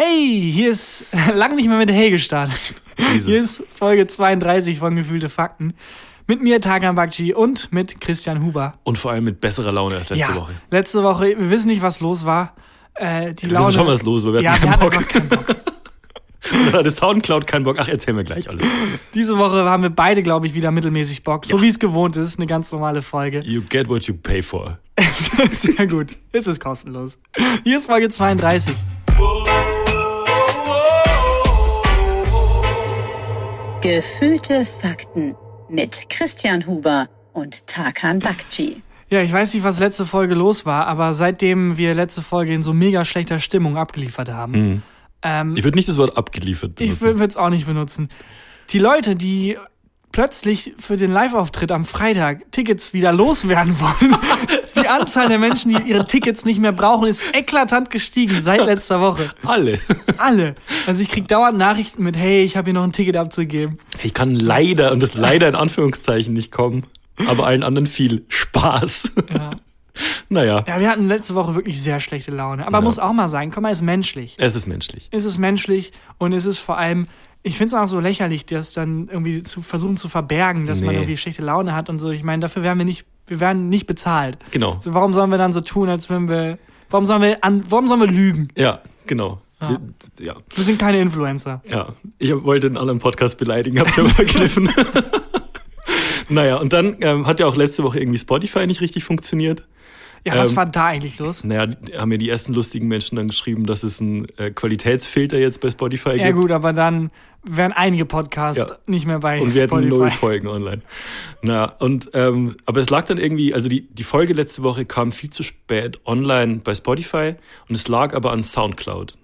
Hey, hier ist lang nicht mehr mit Hey gestartet. Jesus. Hier ist Folge 32 von Gefühlte Fakten. Mit mir, Tagan Bakci und mit Christian Huber. Und vor allem mit besserer Laune als letzte Woche. letzte Woche, wir wissen nicht, was los war. Äh, die Wir Laune. wissen schon, was los war. Wir ja, hatten wir keinen hatten Bock. einfach keinen Bock. Dann hatte Soundcloud keinen Bock. Ach, erzähl mir gleich alles. Diese Woche haben wir beide, glaube ich, wieder mittelmäßig Bock. So Ja. wie es gewohnt ist, eine ganz normale Folge. You get what you pay for. Sehr gut. Es ist kostenlos. Hier ist Folge 32. Gefühlte Fakten mit Christian Huber und Tarkan Bakci. Ja, ich weiß nicht, was letzte Folge los war, aber seitdem wir letzte Folge in so mega schlechter Stimmung abgeliefert haben, ähm, Ich würde nicht das Wort abgeliefert ich benutzen. würde es auch nicht benutzen. Die Leute, die plötzlich für den Live-Auftritt am Freitag Tickets wieder loswerden wollen, die Anzahl der Menschen, die ihre Tickets nicht mehr brauchen, ist eklatant gestiegen seit letzter Woche. Alle. Alle. Also ich krieg dauernd Nachrichten mit, hey, ich habe hier noch ein Ticket abzugeben. Ich kann leider, und das leider in Anführungszeichen nicht kommen, aber allen anderen viel Spaß. Ja. Naja, ja, wir hatten letzte Woche wirklich sehr schlechte Laune. Aber Ja. muss auch mal sein, komm mal, ist menschlich. es ist menschlich. ist es menschlich und es ist vor allem, ich finde es auch so lächerlich, das dann irgendwie zu versuchen zu verbergen, dass man Nee. irgendwie schlechte Laune hat und so. Ich meine, dafür werden wir nicht, wir werden nicht bezahlt. Genau. Also warum sollen wir dann so tun, als wenn wir, warum sollen wir an, warum sollen wir lügen? Ja, genau. Ja. Wir- Ja, Wir sind keine Influencer. ja. Ich wollte einen anderen Podcast beleidigen, hab's aber verkniffen. naja, und dann ähm, hat ja auch letzte Woche irgendwie Spotify nicht richtig funktioniert. Ja, was Ähm, war da eigentlich los? Naja, haben mir die ersten lustigen Menschen dann geschrieben, dass es einen äh, Qualitätsfilter jetzt bei Spotify Ja gibt. gut, aber dann wären einige Podcasts Ja. nicht mehr bei Und wir hatten null Spotify. Folgen online. Na, und ähm, aber es lag dann irgendwie, also die, die Folge letzte Woche kam viel zu spät online bei Spotify und es lag aber an Soundcloud.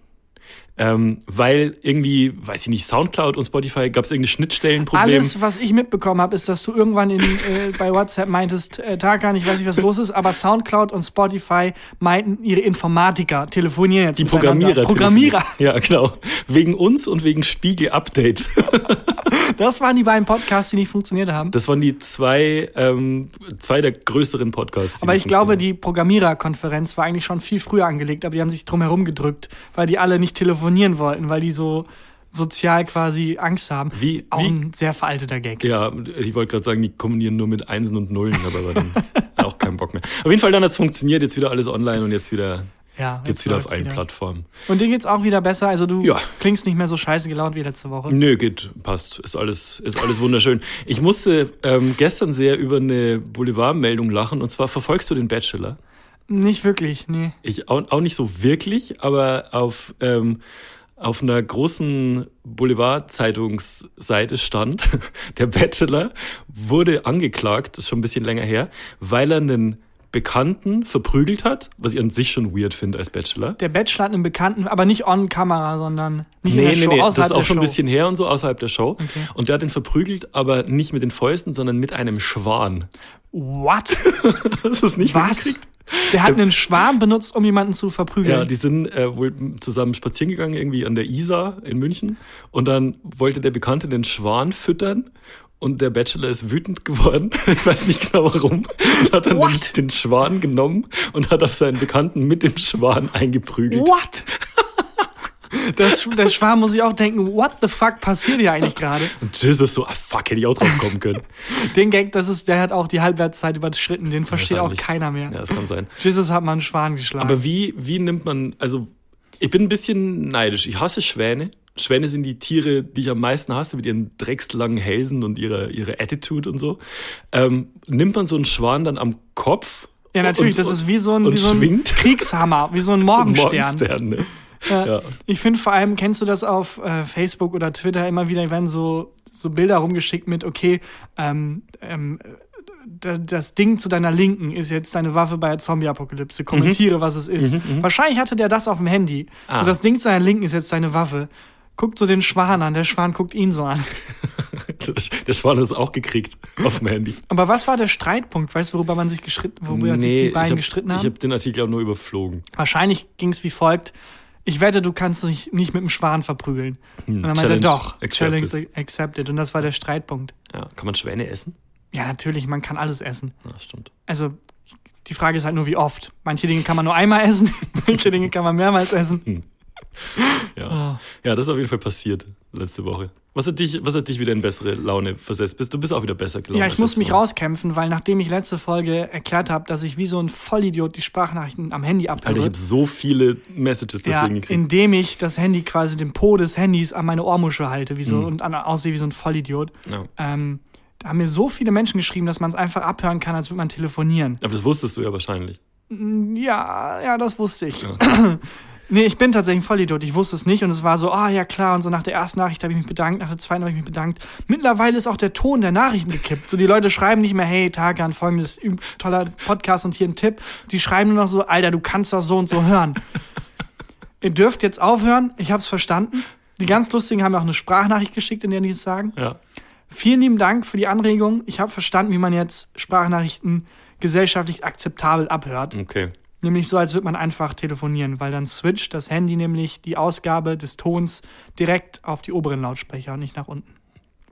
Ähm, weil irgendwie, weiß ich nicht, Soundcloud und Spotify gab es irgendein Schnittstellenproblem. Alles, was ich mitbekommen habe, ist, dass du irgendwann in, äh, bei WhatsApp meintest, äh, Tarkan, ich weiß nicht, was los ist, aber Soundcloud und Spotify meinten, ihre Informatiker telefonieren jetzt die. Programmierer. Programmierer. Ja, genau. Wegen uns und wegen Spiegel Update. Das waren die beiden Podcasts, die nicht funktioniert haben. Das waren die zwei, ähm, zwei der größeren Podcasts. aber ich glaube, die Programmiererkonferenz war eigentlich schon viel früher angelegt, aber die haben sich drum herum gedrückt, weil die alle nicht telefonieren wollten, weil die so sozial quasi Angst haben. Wie- Auch wie- ein sehr veralteter Gag. Ja, ich wollte gerade sagen, die kommunizieren nur mit Einsen und Nullen, aber dann auch keinen Bock mehr. Auf jeden Fall dann hat es funktioniert, jetzt wieder alles online und jetzt wieder Ja, geht's jetzt wieder auf allen wieder. Plattformen. Und dir geht's auch wieder besser? Also du Ja. klingst nicht mehr so scheiße gelaunt wie letzte Woche. Nö, geht, passt, ist alles, ist alles wunderschön. Ich musste ähm, gestern sehr über eine Boulevardmeldung lachen und zwar verfolgst du den Bachelor? Nicht wirklich, nee. Ich auch, auch nicht so wirklich, aber auf ähm, auf einer großen Boulevard-Zeitungsseite stand, der Bachelor wurde angeklagt, das ist schon ein bisschen länger her, weil er einen Bekannten verprügelt hat, was ich an sich schon weird finde als Bachelor. Der Bachelor hat einen Bekannten, aber nicht on Kamera, sondern nicht in Nee, der nee, Show, nee, das außerhalb ist auch schon ein bisschen her und so außerhalb der Show. Okay. Und der hat ihn verprügelt, aber nicht mit den Fäusten, sondern mit einem Schwan. What? Das ist nicht Was? Der hat einen Schwan benutzt, um jemanden zu verprügeln. Ja, die sind äh, wohl zusammen spazieren gegangen, irgendwie an der Isar in München. Und dann wollte der Bekannte den Schwan füttern. Und der Bachelor ist wütend geworden. Ich weiß nicht genau warum. Und hat dann den, den Schwan genommen und hat auf seinen Bekannten mit dem Schwan eingeprügelt. What? Das, der Schwan muss sich auch denken, what the fuck passiert hier eigentlich gerade? Und Jesus so, ah fuck, hätte ich auch drauf kommen können. Den Gag, das ist, der hat auch die Halbwertszeit überschritten, den versteht auch keiner mehr. Ja, das kann sein. Jesus hat mal einen Schwan geschlagen. Aber wie, wie nimmt man, also ich bin ein bisschen neidisch. Ich hasse Schwäne. Schwäne sind die Tiere, die ich am meisten hasse, mit ihren dreckslangen Hälsen und ihrer, ihrer Attitude und so. Ähm, nimmt man so einen Schwan dann am Kopf? ja, natürlich, und, das ist wie so ein, wie so ein? Kriegshammer, wie so ein Morgenstern. Morgenstern ne? Ja. Ja. Ich finde vor allem, kennst du das auf äh, Facebook oder Twitter immer wieder, werden so, so Bilder rumgeschickt mit, okay, ähm, ähm, da- das Ding zu deiner Linken ist jetzt deine Waffe bei der Zombie-Apokalypse. Kommentiere, was es ist. Wahrscheinlich hatte der das auf dem Handy. Mhm, Ah. So, das Ding zu deiner Linken ist jetzt deine Waffe. Guckt so den Schwan an, der Schwan guckt ihn so an. Der Schwan hat es auch gekriegt auf dem Handy. Aber was war der Streitpunkt? Weißt du, worüber man sich gestritten, worüber sich die ich beiden hab- gestritten Ich haben? habe den Artikel auch nur überflogen. Wahrscheinlich ging es wie folgt. Ich wette, du kannst dich nicht mit dem Schwan verprügeln. Hm, Und dann meinte er doch, accepted. Challenge accepted. Und das war der Streitpunkt. Ja, kann man Schwäne essen? Ja, natürlich, man kann alles essen. Das stimmt. Also, die Frage ist halt nur, wie oft. Manche Dinge kann man nur einmal essen, manche Dinge kann man mehrmals essen. Hm. Ja. Ja, das ist auf jeden Fall passiert letzte Woche. Was hat dich, was hat dich wieder in bessere Laune versetzt? Bist, du bist auch wieder besser gelaunt. Ja, ich muss mich Woche. rauskämpfen, weil nachdem ich letzte Folge erklärt habe, dass ich wie so ein Vollidiot die Sprachnachrichten am Handy abhöre, Alter, ich habe so viele Messages ja, deswegen gekriegt. indem ich das Handy quasi den Po des Handys an meine Ohrmuschel halte, wie so Mhm. und an, aussehe wie so ein Vollidiot. Ja. Ähm, da haben mir so viele Menschen geschrieben, dass man es einfach abhören kann, als würde man telefonieren. Aber das wusstest du ja wahrscheinlich. Ja, ja, das wusste ich. Ja. Nee, ich bin tatsächlich ein Vollidiot. Ich wusste es nicht und es war so, ah ja klar. Und so nach der ersten Nachricht habe ich mich bedankt, nach der zweiten habe ich mich bedankt. Mittlerweile ist auch der Ton der Nachrichten gekippt. So die Leute schreiben nicht mehr, hey, Tagan, folgendes toller Podcast und hier ein Tipp. Die schreiben nur noch so, Alter, du kannst das so und so hören. Ihr dürft jetzt aufhören. Ich habe es verstanden. Die ganz lustigen haben mir auch eine Sprachnachricht geschickt, in der die es sagen. Ja. Vielen lieben Dank für die Anregung. Ich habe verstanden, wie man jetzt Sprachnachrichten gesellschaftlich akzeptabel abhört. Okay. Nämlich so, als würde man einfach telefonieren, weil dann switcht das Handy nämlich die Ausgabe des Tons direkt auf die oberen Lautsprecher und nicht nach unten.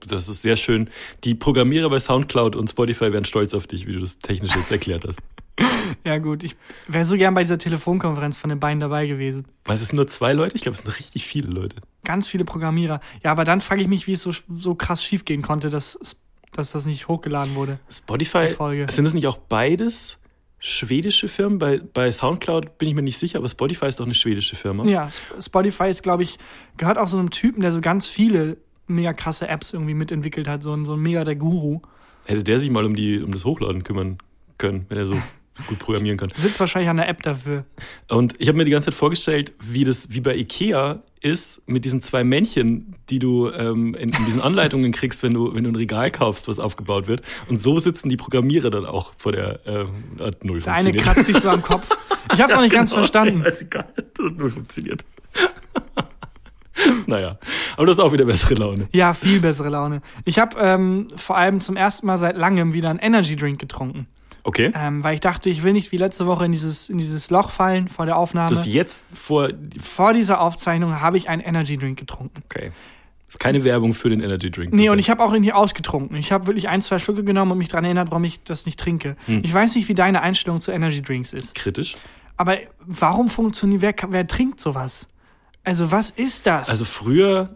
Das ist sehr schön. Die Programmierer bei Soundcloud und Spotify wären stolz auf dich, wie du das technisch jetzt erklärt hast. Ja, gut, ich wäre so gern bei dieser Telefonkonferenz von den beiden dabei gewesen. Weil es sind nur zwei Leute? Ich glaube, es sind richtig viele Leute. Ganz viele Programmierer. Ja, aber dann frage ich mich, wie es so, so krass schiefgehen konnte, dass, dass das nicht hochgeladen wurde. Spotify, Folge. sind das nicht auch beides schwedische Firmen? Bei, bei Soundcloud bin ich mir nicht sicher, aber Spotify ist doch eine schwedische Firma. Ja, Sp- Spotify ist, glaube ich, gehört auch so einem Typen, der so ganz viele mega krasse Apps irgendwie mitentwickelt hat, so ein, so ein mega der Guru. Hätte der sich mal um, die, um das Hochladen kümmern können, wenn er so gut programmieren kann. Sitzt wahrscheinlich an der App dafür. Und ich habe mir die ganze Zeit vorgestellt, wie das wie bei Ikea ist mit diesen zwei Männchen, die du ähm, in, in diesen Anleitungen kriegst, wenn du, wenn du ein Regal kaufst, was aufgebaut wird. Und so sitzen die Programmierer dann auch vor der ähm, hat null Der eine funktioniert. kratzt sich so am Kopf. Ich habe es noch nicht ganz Genau, verstanden. Ja, ist egal, das hat null funktioniert. naja, aber das ist auch wieder bessere Laune. Ja, viel bessere Laune. Ich habe ähm, vor allem zum ersten Mal seit langem wieder einen Energy Drink getrunken, Okay. ähm, weil ich dachte, ich will nicht wie letzte Woche in dieses, in dieses Loch fallen vor der Aufnahme. Das jetzt vor. vor dieser Aufzeichnung habe ich einen Energy Drink getrunken. Okay. Ist keine Werbung für den Energy Drink. Nee, und ich habe auch irgendwie ausgetrunken. Ich habe wirklich ein, zwei Schlucke genommen und mich daran erinnert, warum ich das nicht trinke. Hm. Ich weiß nicht, wie deine Einstellung zu Energy Drinks ist. kritisch. Aber warum funktioniert, wer, wer trinkt sowas? Also, was ist das? Also früher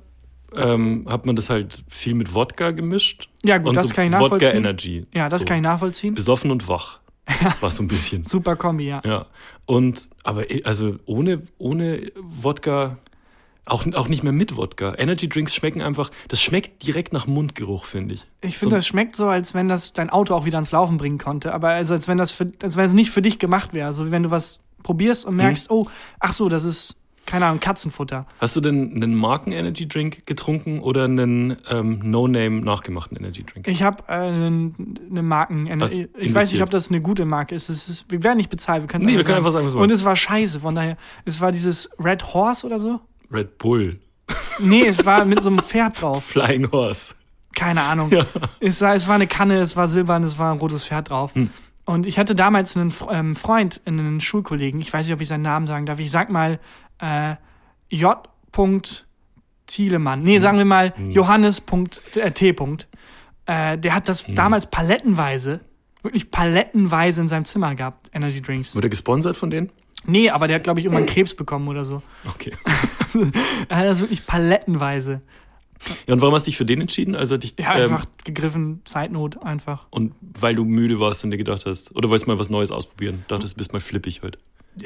ähm, hat man das halt viel mit Wodka gemischt. Ja, gut, und das so kann ich Wodka nachvollziehen. Energy. ja, das so. kann ich nachvollziehen. Besoffen und wach. War so ein bisschen. Super Kombi, ja. Ja. Und, aber also ohne, ohne Wodka, auch, auch nicht mehr mit Wodka. Energy Drinks schmecken einfach, das schmeckt direkt nach Mundgeruch, finde ich. Ich finde, So- das schmeckt so, als wenn das dein Auto auch wieder ans Laufen bringen konnte. Aber also, als wenn das für, als wenn es nicht für dich gemacht wäre. So wie wenn du was probierst und merkst, oh, ach so, das ist, keine Ahnung, Katzenfutter. Hast du denn einen Marken-Energy Drink getrunken oder einen ähm, No-Name nachgemachten Energy Drink? Ich habe äh, eine ne Marken. Hast ich weiß nicht, ob das eine gute Marke ist. Es ist wir werden nicht bezahlt. Wir können Nee, wir können einfach sagen, was wir Und es war scheiße. Von daher, es war dieses Red Horse oder so. Red Bull. Nee, es war mit so einem Pferd drauf. Flying Horse. Keine Ahnung. Ja. Es, war, es war eine Kanne, es war silbern, es war ein rotes Pferd drauf. Hm. Und ich hatte damals einen ähm, Freund, einen Schulkollegen, ich weiß nicht, ob ich seinen Namen sagen darf. Ich sag mal äh, J. Thielemann. Hm. Nee, sagen wir mal Johannes.t. Äh, der hat das Hm. damals palettenweise, wirklich palettenweise in seinem Zimmer gehabt, Energy Drinks. Wurde gesponsert von denen? Nee, aber der hat, glaube ich, irgendwann Krebs bekommen oder so. Okay. er hat das wirklich palettenweise. Ja, und warum hast du dich für den entschieden? Also dich, Ja, ähm, einfach gegriffen, Zeitnot einfach. und weil du müde warst und dir gedacht hast, oder wolltest mal was Neues ausprobieren, dachtest, du bist mal flippig heute.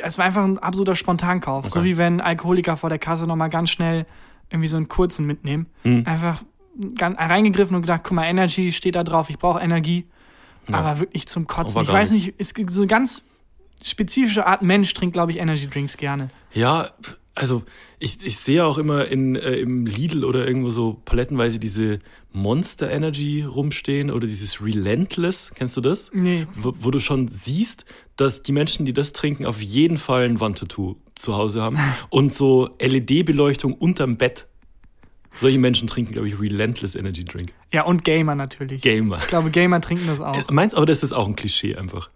Es war einfach ein absoluter Spontankauf. So Okay. wie wenn Alkoholiker vor der Kasse nochmal ganz schnell irgendwie so einen kurzen mitnehmen. Hm. Einfach reingegriffen und gedacht, guck mal, Energy steht da drauf, ich brauche Energie. Ja. Aber wirklich zum Kotzen. Ich weiß nicht, es gibt so eine ganz spezifische Art Mensch trinkt, glaube ich, Energy Drinks gerne. Ja, also ich, ich sehe auch immer in, äh, im Lidl oder irgendwo so palettenweise diese Monster Energy rumstehen oder dieses Relentless, kennst du das? Nee. Wo, wo du schon siehst, dass die Menschen, die das trinken, auf jeden Fall ein Wandtattoo zu Hause haben und so LED-Beleuchtung unterm Bett. Solche Menschen trinken, glaube ich, Relentless Energy Drink. Ja, und Gamer natürlich. Gamer. Ich glaube, Gamer trinken das auch. Meinst aber, das ist auch ein Klischee einfach.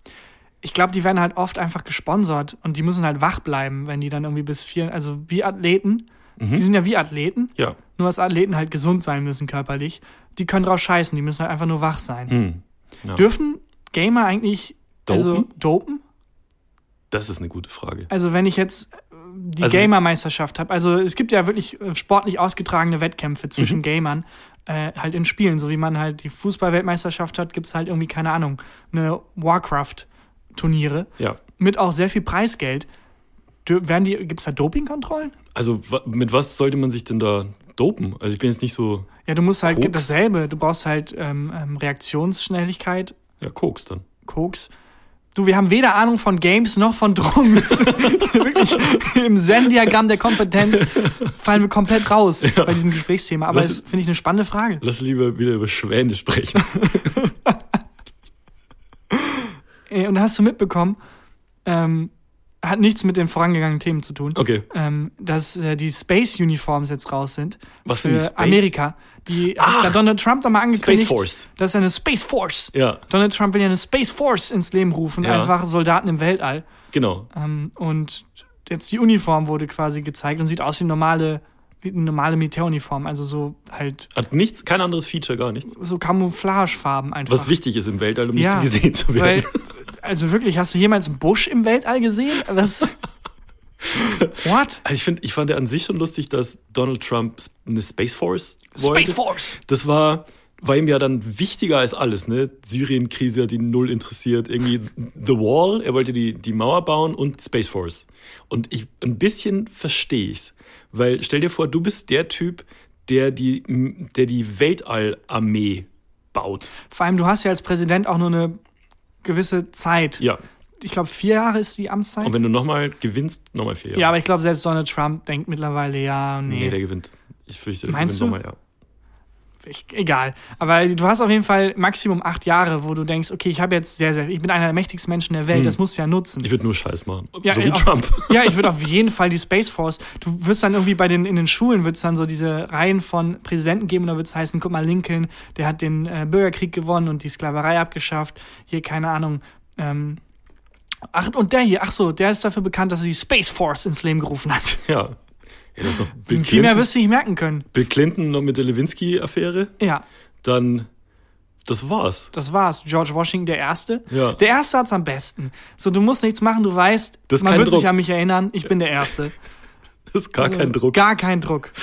Ich glaube, die werden halt oft einfach gesponsert und die müssen halt wach bleiben, wenn die dann irgendwie bis vier, also wie Athleten. Die sind ja wie Athleten, Ja. nur dass Athleten halt gesund sein müssen körperlich. Die können drauf scheißen, die müssen halt einfach nur wach sein. Hm. ja. Dürfen Gamer eigentlich also Dopen? dopen? Das ist eine gute Frage. Also wenn ich jetzt, die Also- Gamer-Meisterschaft habe. Also es gibt ja wirklich äh, sportlich ausgetragene Wettkämpfe Mhm. zwischen Gamern, äh, halt in Spielen. So wie man halt die Fußball-Weltmeisterschaft hat, gibt es halt irgendwie, keine Ahnung, eine Warcraft-Turniere Ja. mit auch sehr viel Preisgeld. Dö- Werden die, gibt es da Dopingkontrollen? Also mit was sollte man sich denn da dopen? Also ich bin jetzt nicht so, Ja, du musst halt Koks? dasselbe. Du brauchst halt ähm, ähm, Reaktionsschnelligkeit, ja, Koks dann. Koks. Du, wir haben weder Ahnung von Games noch von Drogen. Wirklich im Zen-Diagramm der Kompetenz fallen wir komplett raus bei diesem Gesprächsthema. Aber das finde ich eine spannende Frage. Lass lieber wieder über Schwäne sprechen. Äh, Und hast du mitbekommen, ähm, hat nichts mit den vorangegangenen Themen zu tun, Okay. ähm, dass äh, die Space-Uniforms jetzt raus sind Was für sind die Space? Amerika. Die Ach! hat Donald Trump doch mal angekündigt, Space Force. dass er eine Space Force. Ja, Donald Trump will ja eine Space Force ins Leben rufen, Ja. einfach Soldaten im Weltall. genau. Ähm, und jetzt die Uniform wurde quasi gezeigt und sieht aus wie normale, normale Militäruniform. Also so halt Hat nichts, kein anderes Feature, gar nichts. so Camouflagefarben einfach. Was wichtig ist im Weltall, um ja, nicht gesehen zu Weil, werden. also wirklich, hast du jemals einen Busch im Weltall gesehen? Was? What? Also ich finde, ich fand ja an sich schon lustig, dass Donald Trump eine Space Force wollte. Space Force! Das war, war ihm ja dann wichtiger als alles, ne? Syrien-Krise hat ihn null interessiert. Irgendwie The Wall, er wollte die, die Mauer bauen und Space Force. Und ich, ein bisschen verstehe ich's. Weil stell dir vor, du bist der Typ, der die, der die Weltallarmee baut. Vor allem, du hast ja als Präsident auch nur eine gewisse Zeit. Ja. Ich glaube, vier Jahre ist die Amtszeit. Und wenn du nochmal gewinnst, nochmal vier Jahre. ja, aber ich glaube, selbst Donald Trump denkt mittlerweile, ja, nee. Nee, der gewinnt. Ich fürchte, der Meinst gewinnt nochmal, ja. Ich, egal. Aber du hast auf jeden Fall Maximum acht Jahre, wo du denkst, okay, ich habe jetzt sehr, sehr, ich bin einer der mächtigsten Menschen der Welt, das musst du ja nutzen. Hm. Ich würde nur Scheiß machen. ja, so wie auf, Trump. Ja, ich würde auf jeden Fall die Space Force. Du wirst dann irgendwie bei den in den Schulen wird es dann so diese Reihen von Präsidenten geben und da wird es heißen, guck mal, Lincoln, der hat den äh, Bürgerkrieg gewonnen und die Sklaverei abgeschafft. Hier, keine Ahnung, ähm, Ach, und der hier, ach so, der ist dafür bekannt, dass er die Space Force ins Leben gerufen hat. Ja. Ja, das ist doch Bill Viel mehr wirst du nicht merken können. Bill Clinton noch mit der Lewinsky-Affäre. Ja, Dann, das war's. das war's. George Washington, der Erste. Ja. Der Erste hat's am besten. So, du musst nichts machen, du weißt, Das man wird sich Druck. an mich erinnern, ich bin der Erste. Das ist gar kein Druck. Gar kein Druck.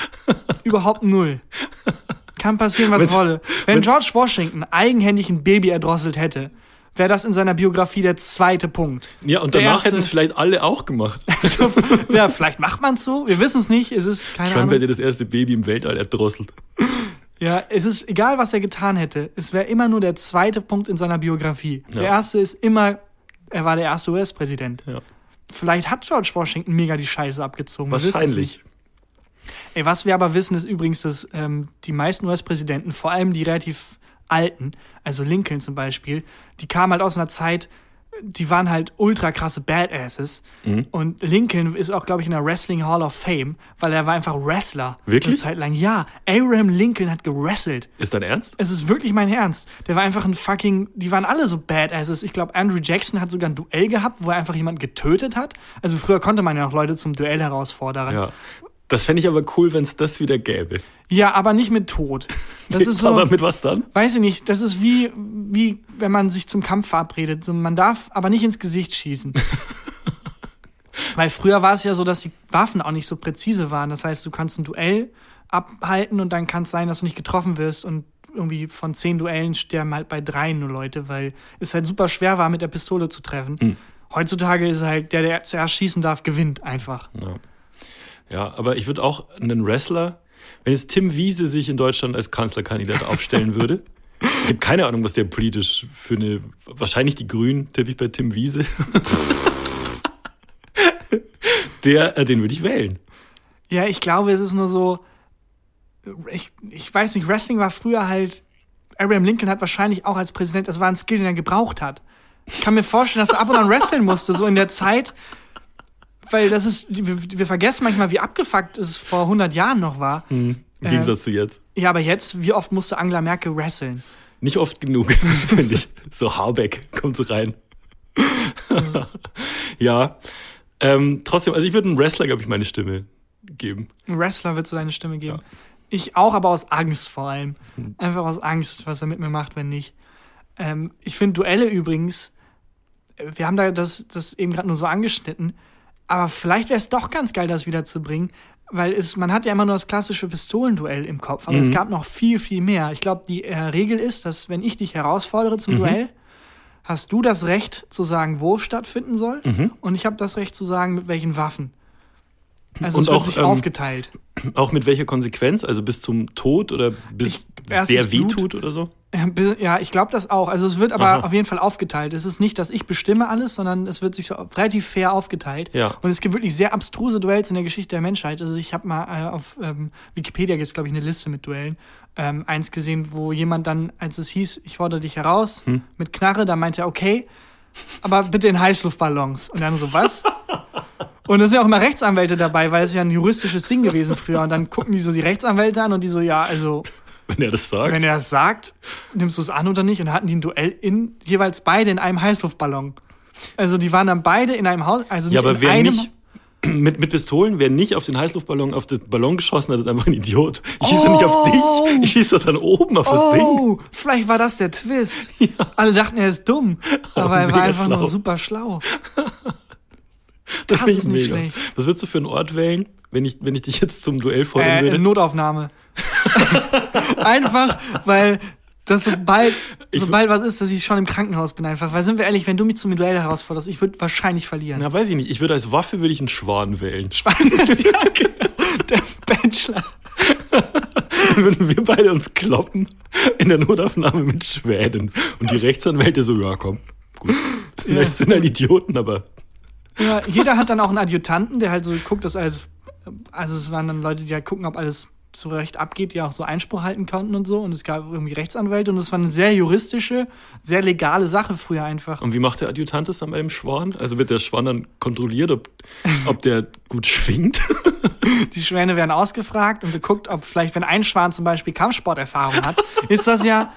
Überhaupt null. Kann passieren, was wolle. Wenn George Washington eigenhändig ein Baby erdrosselt hätte, wäre das in seiner Biografie der zweite Punkt. Ja, und Der danach hätten es vielleicht alle auch gemacht. Also, ja, vielleicht macht man es so. Wir wissen es nicht. Es ist keine Trump Ahnung. hätte das erste Baby im Weltall erdrosselt. Ja, es ist egal, was er getan hätte. Es wäre immer nur der zweite Punkt in seiner Biografie. Der Ja. erste ist immer, er war der erste US-Präsident. Ja. Vielleicht hat George Washington mega die Scheiße abgezogen. Wahrscheinlich. Ey, was wir aber wissen, ist übrigens, dass ähm, die meisten US-Präsidenten, vor allem die relativ alten, also Lincoln zum Beispiel, die kamen halt aus einer Zeit, die waren halt ultra krasse Badasses. Mhm. Und Lincoln ist auch, glaube ich, in der Wrestling Hall of Fame, weil er war einfach Wrestler. Wirklich? Eine Zeit lang. Ja, Abraham Lincoln hat gewrestelt. Ist dein Ernst? Es ist wirklich mein Ernst. Der war einfach ein fucking. Die waren alle so Badasses. Ich glaube, Andrew Jackson hat sogar ein Duell gehabt, wo er einfach jemanden getötet hat. Also früher konnte man ja noch Leute zum Duell herausfordern. Ja. Das fände ich aber cool, wenn es das wieder gäbe. Ja, aber nicht mit Tod. Das ist so. aber mit was dann? weiß ich nicht, das ist wie, wie wenn man sich zum Kampf verabredet. So, man darf aber nicht ins Gesicht schießen. Weil früher war es ja so, dass die Waffen auch nicht so präzise waren. Das heißt, du kannst ein Duell abhalten und dann kann es sein, dass du nicht getroffen wirst und irgendwie von zehn Duellen sterben halt bei drei nur Leute, weil es halt super schwer war, mit der Pistole zu treffen. Heutzutage ist halt der, der zuerst schießen darf, gewinnt einfach. Ja. Ja, aber ich würde auch einen Wrestler, wenn jetzt Tim Wiese sich in Deutschland als Kanzlerkandidat aufstellen würde, ich habe keine Ahnung, was der politisch für eine, wahrscheinlich die Grünen, tippe ich bei Tim Wiese. der, äh, den würde ich wählen. Ja, ich glaube, es ist nur so. Ich, ich weiß nicht, Wrestling war früher halt. Abraham Lincoln hat wahrscheinlich auch als Präsident, das war ein Skill, den er gebraucht hat. Ich kann mir vorstellen, dass er ab und an wresteln musste, so in der Zeit. Weil das ist, wir, wir vergessen manchmal, wie abgefuckt es vor 100 Jahren noch war. Im Gegensatz zu jetzt. Ja, aber jetzt, wie oft musste Angela Merkel wresteln? Nicht oft genug, finde ich. So Habeck kommt so rein. ja. Ähm, trotzdem, also ich würde einem Wrestler, glaube ich, meine Stimme geben. Ein Wrestler wird so deine Stimme geben. Ich auch, aber aus Angst vor allem. Einfach aus Angst, was er mit mir macht, wenn nicht. Ähm, ich finde Duelle übrigens, äh, wir haben da das, das eben gerade nur so angeschnitten, Aber vielleicht wäre es doch ganz geil, das wiederzubringen, weil es, man hat ja immer nur das klassische Pistolenduell im Kopf, aber es Mhm. gab noch viel, viel mehr. Ich glaube, die äh, Regel ist, dass wenn ich dich herausfordere Mhm. zum Duell, hast du das Recht zu sagen, wo es stattfinden soll Mhm. und ich habe das Recht zu sagen, mit welchen Waffen. Also Und es wird auch, sich ähm, aufgeteilt. Auch mit welcher Konsequenz? Also bis zum Tod oder bis Ich- sehr weh tut oder so? Ja, ich glaube das auch. Also es wird aber Aha. auf jeden Fall aufgeteilt. Es ist nicht, dass ich bestimme alles, sondern es wird sich so relativ fair aufgeteilt. Ja. Und es gibt wirklich sehr abstruse Duells in der Geschichte der Menschheit. Also ich habe mal äh, auf ähm, Wikipedia gibt es, glaube ich, eine Liste mit Duellen. Ähm, eins gesehen, wo jemand dann, als es hieß, ich fordere dich heraus, Hm. mit Knarre, da meinte er, okay, aber bitte in Heißluftballons. Und dann so, was? Und es sind ja auch immer Rechtsanwälte dabei, weil es ja ein juristisches Ding gewesen früher. Und dann gucken die so die Rechtsanwälte an und die so, ja, also Wenn er das sagt. wenn er es sagt, nimmst du es an oder nicht? Und dann hatten die ein Duell in jeweils beide in einem Heißluftballon. Also die waren dann beide in einem Haus, also nicht ja, aber in wer einem. nicht mit, mit Pistolen, wer nicht auf den Heißluftballon, auf den Ballon geschossen hat, ist einfach ein Idiot. Ich schieße nicht auf Oh! dich, ich schieße dann oben auf das Ding. Oh, vielleicht war das der Twist. Alle dachten, er ist dumm, aber er war einfach schlau. nur super schlau. Das Das ist ich nicht mega. schlecht. Was würdest du für einen Ort wählen, wenn ich, wenn ich dich jetzt zum Duell fordern Äh, würde? Notaufnahme. einfach, weil das sobald, Ich- sobald was ist, dass ich schon im Krankenhaus bin einfach. Weil sind wir ehrlich, wenn du mich zum Duell herausforderst, ich würde wahrscheinlich verlieren. Na, weiß ich nicht. Ich würde als Waffe würde ich einen Schwan wählen. ja, genau. Der Bachelor. Dann würden wir beide uns kloppen in der Notaufnahme mit Schwänen. Und die Rechtsanwälte so, ja komm, gut. Vielleicht sind halt Idioten, aber Ja, jeder hat dann auch einen Adjutanten, der halt so guckt, dass alles. Also es waren dann Leute, die halt gucken, ob alles so recht abgeht, die auch so Einspruch halten konnten und so. Und es gab irgendwie Rechtsanwälte und es war eine sehr juristische, sehr legale Sache früher einfach. Und wie macht der Adjutant das dann bei dem Schwan? Also wird der Schwan dann kontrolliert, ob, ob der gut schwingt? Die Schwäne werden ausgefragt und geguckt, ob vielleicht, wenn ein Schwan zum Beispiel Kampfsporterfahrung hat, ist das ja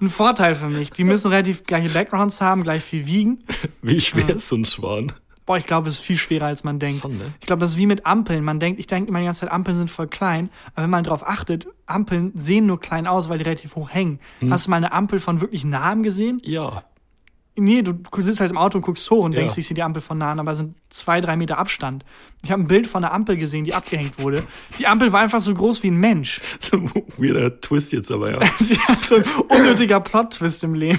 ein Vorteil für mich. Die müssen relativ gleiche Backgrounds haben, gleich viel wiegen. Wie schwer ist so ein Schwan? Boah, ich glaube, es ist viel schwerer, als man denkt. Schon, ne? Ich glaube, das ist wie mit Ampeln. Man denkt, ich denke immer die ganze Zeit, Ampeln sind voll klein. Aber wenn man darauf achtet, Ampeln sehen nur klein aus, weil die relativ hoch hängen. Hm. Hast du mal eine Ampel von wirklich nahem gesehen? Ja. Nee, du sitzt halt im Auto und guckst hoch und Ja. denkst, ich sehe die Ampel von nahen, aber es sind zwei, drei Meter Abstand. Ich habe ein Bild von einer Ampel gesehen, die abgehängt wurde. Die Ampel war einfach so groß wie ein Mensch. So ein weirder Twist jetzt aber, ja. So ein unnötiger Plot-Twist im Leben.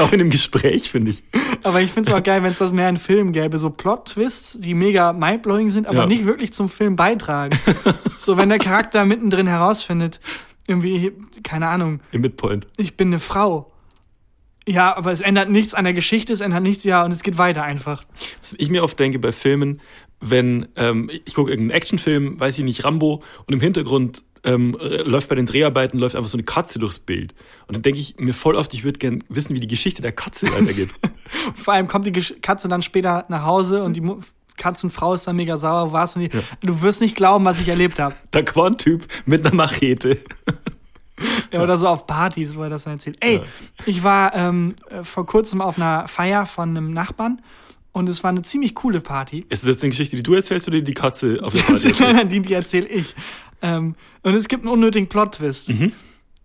Auch in dem Gespräch, finde ich. aber ich finde es auch geil, wenn es das mehr in Filmen gäbe. So Plot-Twists, die mega mindblowing sind, aber Ja. nicht wirklich zum Film beitragen. so, wenn der Charakter mittendrin herausfindet, irgendwie, keine Ahnung, Im Midpoint. ich bin eine Frau. Ja, aber es ändert nichts an der Geschichte, es ändert nichts, ja, und es geht weiter einfach. Was ich mir oft denke bei Filmen, wenn ähm, ich gucke irgendeinen Actionfilm, weiß ich nicht, Rambo, und im Hintergrund ähm, äh, läuft bei den Dreharbeiten läuft einfach so eine Katze durchs Bild. Und dann denke ich mir voll oft, ich würde gern wissen, wie die Geschichte der Katze weitergeht. Vor allem kommt die Katze dann später nach Hause und die Mu- Katzenfrau ist dann mega sauer. Warst du nicht? Du wirst nicht glauben, was ich erlebt habe. da war ein Typ mit einer Machete. Ja, oder so auf Partys, wo er das dann erzählt. Ey, Ja. ich war ähm, äh, vor kurzem auf einer Feier von einem Nachbarn und es war eine ziemlich coole Party. Ist das jetzt eine Geschichte, die du erzählst oder die Katze auf der Party erzählt? die, die erzähle ich. Ähm, und es gibt einen unnötigen Plot-Twist. Mhm.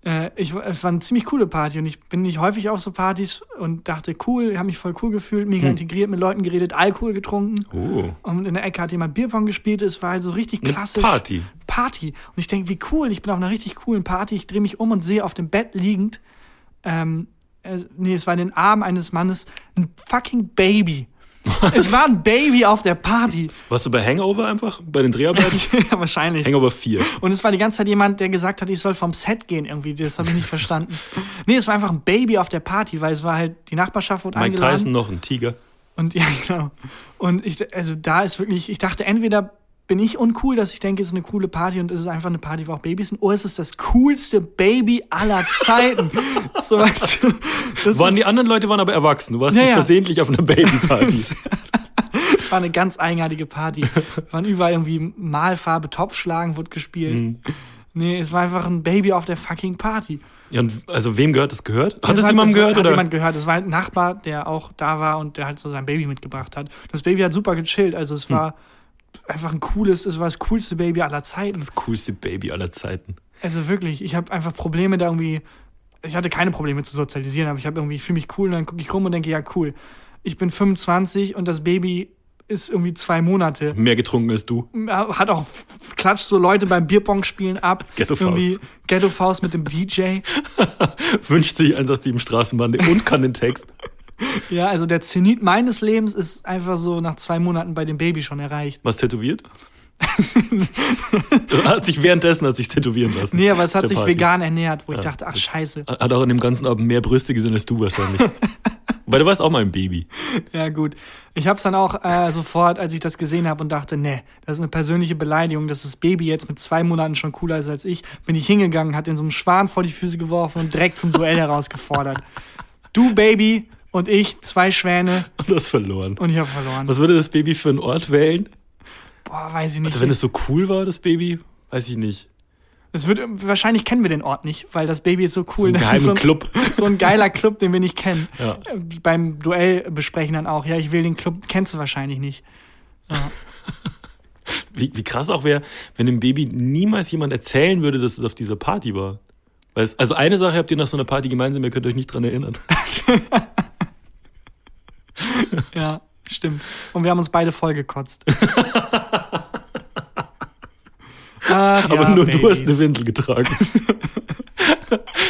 Äh, ich, es war eine ziemlich coole Party und ich bin nicht häufig auf so Partys und dachte, cool, habe mich voll cool gefühlt, mega integriert, mit Leuten geredet, Alkohol getrunken. Hm. Oh. Und in der Ecke hat jemand Bierpong gespielt. Es war also richtig Eine klassisch. Party. Party. Und ich denke, wie cool, ich bin auf einer richtig coolen Party. Ich drehe mich um und sehe auf dem Bett liegend, ähm, äh, nee, es war in den Armen eines Mannes, ein fucking Baby. Es war ein Baby auf der Party. Warst du bei Hangover einfach? Bei den Dreharbeiten? ja, wahrscheinlich. Hangover 4. Und es war die ganze Zeit jemand, der gesagt hat, ich soll vom Set gehen irgendwie. Das habe ich nicht verstanden. Nee, es war einfach ein Baby auf der Party, weil es war halt, die Nachbarschaft wurde Mike eingeladen. Tyson noch, ein Tiger. Und ja, genau. Und ich, also da ist wirklich, ich dachte, entweder bin ich uncool, dass ich denke, es ist eine coole Party und es ist einfach eine Party, wo auch Babys sind, oder es ist das coolste Baby aller Zeiten. so weißt du. Das Waren die anderen Leute waren aber erwachsen. Du warst Ja, nicht ja. versehentlich auf einer Babyparty. es war eine ganz eigenartige Party. Waren überall irgendwie Malfarbe, Topfschlagen wurde gespielt. Mhm. Nee, es war einfach ein Baby auf der fucking Party. ja, und also wem gehört das gehört? Hat das, hat- jemandem gehört? Hat oder? jemand gehört. Das war ein Nachbar, der auch da war und der halt so sein Baby mitgebracht hat. Das Baby hat super gechillt. Also Hm. es war einfach ein cooles, es war das coolste Baby aller Zeiten. das coolste Baby aller Zeiten. Also wirklich, ich habe einfach Probleme da irgendwie. Ich hatte keine Probleme zu sozialisieren, aber ich habe irgendwie, ich fühle mich cool und dann gucke ich rum und denke, ja, cool. Ich bin 25 und das Baby ist irgendwie zwei Monate. Mehr getrunken als du. Hat auch klatscht so Leute beim Bierpong spielen ab. Ghetto Faust. Irgendwie Ghetto Faust mit dem DJ. Wünscht sich 187 Straßenbande und kann den Text. Ja, also der Zenit meines Lebens ist einfach so nach zwei Monaten bei dem Baby schon erreicht. Was tätowiert? hat sich währenddessen hat sich tätowieren lassen. Nee, aber es hat sich Party. vegan ernährt, wo ich Ja. dachte, ach scheiße. Hat auch in dem ganzen Abend mehr Brüste gesehen als du wahrscheinlich. Weil du warst auch mal ein Baby. Ja, gut. Ich habe es dann auch äh, sofort, als ich das gesehen habe und dachte, nee, das ist eine persönliche Beleidigung, dass das Baby jetzt mit zwei Monaten schon cooler ist als ich, bin ich hingegangen, hat den so einem Schwan vor die Füße geworfen und direkt zum Duell herausgefordert. Du Baby und ich, zwei Schwäne Und du hast verloren. und ich habe verloren. Was würde das Baby für einen Ort wählen? Boah, weiß ich nicht. Also wenn es so cool war, das Baby, weiß ich nicht. Es wird, wahrscheinlich kennen wir den Ort nicht, weil das Baby ist so cool. So ein das ist so Club. So ein geiler Club, den wir nicht kennen. Ja. Äh, Beim Duell besprechen dann auch, ja, ich will den Club, kennst du wahrscheinlich nicht. Ja. Wie, wie krass auch wäre, wenn dem Baby niemals jemand erzählen würde, dass es auf dieser Party war. Es, also eine Sache habt ihr nach so einer Party gemeinsam, ihr könnt euch nicht dran erinnern. Ja, stimmt. Und wir haben uns beide vollgekotzt. Ach, Aber ja, nur du hast Babys. eine Windel getragen.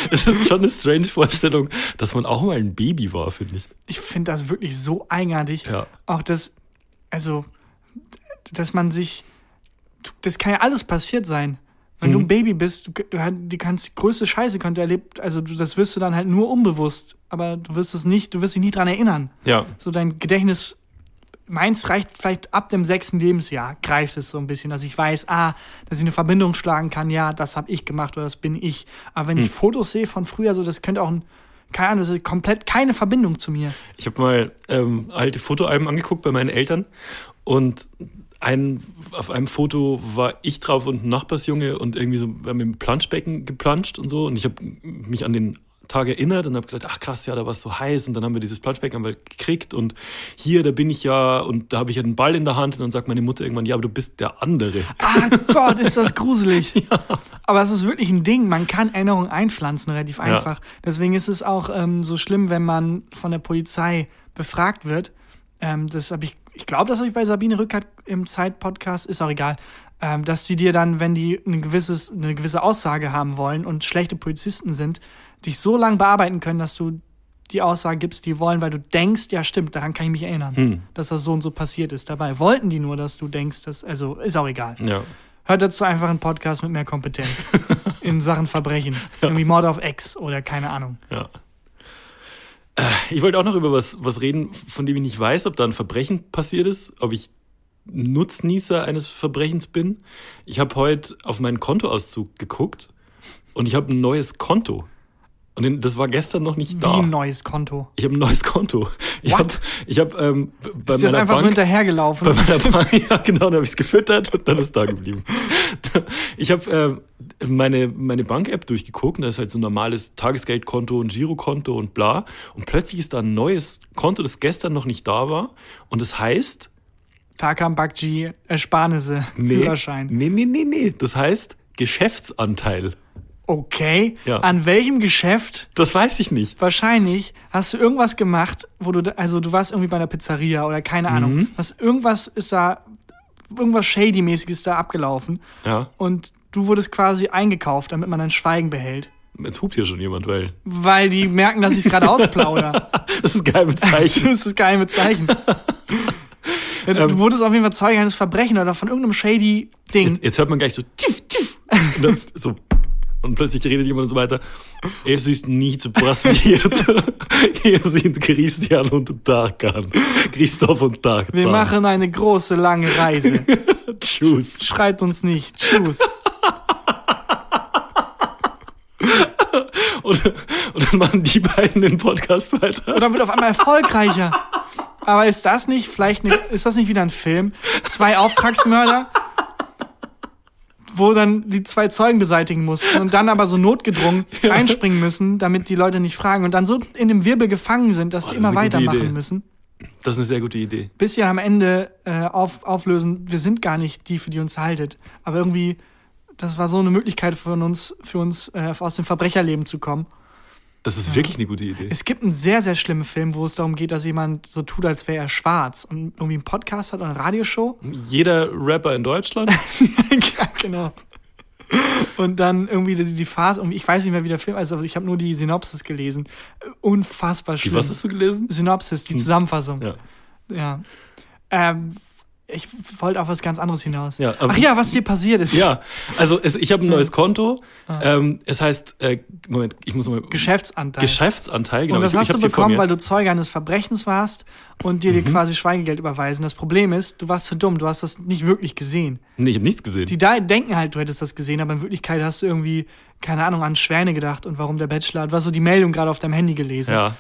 Es ist schon eine strange Vorstellung, dass man auch mal ein Baby war, finde ich. Ich finde das wirklich so eigenartig. Ja. Auch das, also, dass man sich, das kann ja alles passiert sein. Wenn du Mhm. ein Baby bist, du, du die kannst die größte Scheiße könnte erlebt, also du, das wirst du dann halt nur unbewusst, aber du wirst es nicht, du wirst dich nie dran erinnern. Ja. So dein Gedächtnis, meins reicht vielleicht ab dem sechsten Lebensjahr, greift es so ein bisschen, dass ich weiß, ah, dass ich eine Verbindung schlagen kann, ja, das habe ich gemacht oder das bin ich. Aber wenn ich Hm. Fotos sehe von früher, so das könnte auch ein, keine Ahnung, das ist komplett keine Verbindung zu mir. Ich habe mal ähm, alte Fotoalben angeguckt bei meinen Eltern und ein, auf einem Foto war ich drauf und ein Nachbarsjunge und irgendwie so, wir haben im Planschbecken geplanscht und so und ich habe mich an den Tag erinnert und habe gesagt, ach krass, ja, da war es so heiß und dann haben wir dieses Planschbecken haben wir gekriegt und hier, da bin ich ja und da habe ich einen Ball in der Hand und dann sagt meine Mutter irgendwann, ja, aber du bist der andere. Ah Gott, ist das gruselig. Aber es ist wirklich ein Ding. Man kann Erinnerungen einpflanzen, relativ einfach. Deswegen ist es auch ähm, so schlimm, wenn man von der Polizei befragt wird. Ähm, das habe ich, ich glaube, das habe ich bei Sabine Rückert im Zeit-Podcast, ist auch egal. Ähm, dass die dir dann, wenn die ein gewisses, eine gewisse Aussage haben wollen und schlechte Polizisten sind, dich so lange bearbeiten können, dass du die Aussage gibst, die wollen, weil du denkst, ja stimmt, daran kann ich mich erinnern, Hm. dass das so und so passiert ist. Dabei wollten die nur, dass du denkst, dass, also ist auch egal. Ja. Hört dazu einfach einen Podcast mit mehr Kompetenz in Sachen Verbrechen. Irgendwie Mord auf Ex oder keine Ahnung. Ja. Äh, Ich wollte auch noch über was, was reden, von dem ich nicht weiß, ob da ein Verbrechen passiert ist, ob ich Nutznießer eines Verbrechens bin. Ich habe heute auf meinen Kontoauszug geguckt und ich habe ein neues Konto. Und das war gestern noch nicht Wie da. ein neues Konto. Ich habe ein neues Konto. Ich habe ich hab, ähm, bei Ist das meiner einfach so Bank, hinterhergelaufen? bei meiner Bank, ja genau, dann habe ich es gefüttert und dann ist es da geblieben. Ich habe äh, meine, meine Bank-App durchgeguckt und da ist halt so ein normales Tagesgeldkonto und Girokonto und bla. Und plötzlich ist da ein neues Konto, das gestern noch nicht da war. Und das heißt, Takam Bakji, Ersparnisse, nee, Führerschein. nee, nee, nee, nee, das heißt Geschäftsanteil. Okay. Ja. An welchem Geschäft? Das weiß ich nicht. Wahrscheinlich hast du irgendwas gemacht, wo du, also du warst irgendwie bei einer Pizzeria oder keine Ahnung. Mhm. Was, irgendwas ist da, irgendwas Shady-mäßiges da abgelaufen. Ja, Und du wurdest quasi eingekauft, damit man dein Schweigen behält. jetzt hupt hier schon jemand, weil Weil die merken, dass ich es gerade ausplaudere. das ist geheimes Das Zeichen. ist das geheime Zeichen. Ja, du, Ähm. du wurdest auf jeden Fall Zeuge eines Verbrechens oder von irgendeinem shady Ding. Jetzt, jetzt hört man gleich so. Und, dann, so. Und plötzlich redet jemand und so weiter. Es ist nicht passiert. Hier sind Christian und Tarkan. Christoph und Tarkan. Wir machen eine große, lange Reise. Tschüss. Schreit uns nicht. Tschüss. Und, und dann machen die beiden den Podcast weiter. Oder wird auf einmal erfolgreicher. Aber ist das nicht vielleicht ne, ist das nicht wieder ein Film? Zwei Auftragsmörder, wo dann die zwei Zeugen beseitigen mussten und dann aber so notgedrungen einspringen müssen, damit die Leute nicht fragen und dann so in dem Wirbel gefangen sind, dass Oh, sie immer weitermachen müssen. Das ist eine sehr gute Idee. bis sie am Ende äh, auf, auflösen, wir sind gar nicht die, für die uns haltet. Aber irgendwie, das war so eine Möglichkeit von uns, für uns äh, aus dem Verbrecherleben zu kommen. Das ist wirklich eine gute Idee. Es gibt einen sehr, sehr schlimmen Film, wo es darum geht, dass jemand so tut, als wäre er schwarz und irgendwie einen Podcast hat oder eine Radioshow. Jeder Rapper in Deutschland. ja, genau. Und dann irgendwie die, die Phase, ich weiß nicht mehr, wie der Film ist, aber ich habe nur die Synopsis gelesen. Unfassbar schlimm. Die, was hast du gelesen? Synopsis, die Zusammenfassung. Ja. Ja. Ähm, ich wollte auf was ganz anderes hinaus. Ja, aber- Ach ja, was dir passiert ist. Ja, also es, ich habe ein neues Konto. Ähm, es heißt, äh, Moment, ich muss mal. Geschäftsanteil. Geschäftsanteil, genau. und das ich, hast ich du hier bekommen, weil du Zeuge eines Verbrechens warst und dir, dir quasi Schweigegeld überweisen. Das Problem ist, du warst zu dumm, du hast das nicht wirklich gesehen. Nee, ich habe nichts gesehen. Die da denken halt, du hättest das gesehen, aber in Wirklichkeit hast du irgendwie, keine Ahnung, an Schwäne gedacht und warum der Bachelor, du hast so die Meldung gerade auf deinem Handy gelesen ja.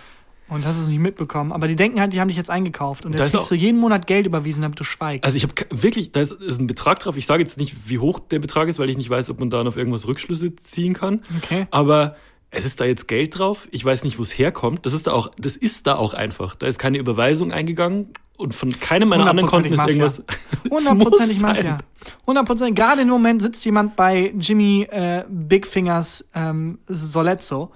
Und hast es nicht mitbekommen. Aber die denken halt, die haben dich jetzt eingekauft und Da jetzt kriegst du jeden Monat Geld überwiesen, damit du schweigst. Also ich habe wirklich, da ist, ist ein Betrag drauf. Ich sage jetzt nicht, wie hoch der Betrag ist, weil ich nicht weiß, ob man da auf irgendwas Rückschlüsse ziehen kann. Okay. Aber es ist da jetzt Geld drauf. Ich weiß nicht, wo es herkommt. Das ist da auch, das ist da auch einfach. Da ist keine Überweisung eingegangen und von keinem meiner anderen Konten ist Hundertprozentig irgendwas. Hundertprozentig Mafia. Hundertprozentig. Gerade im Moment sitzt jemand bei Jimmy äh, Big Fingers ähm, Solezzo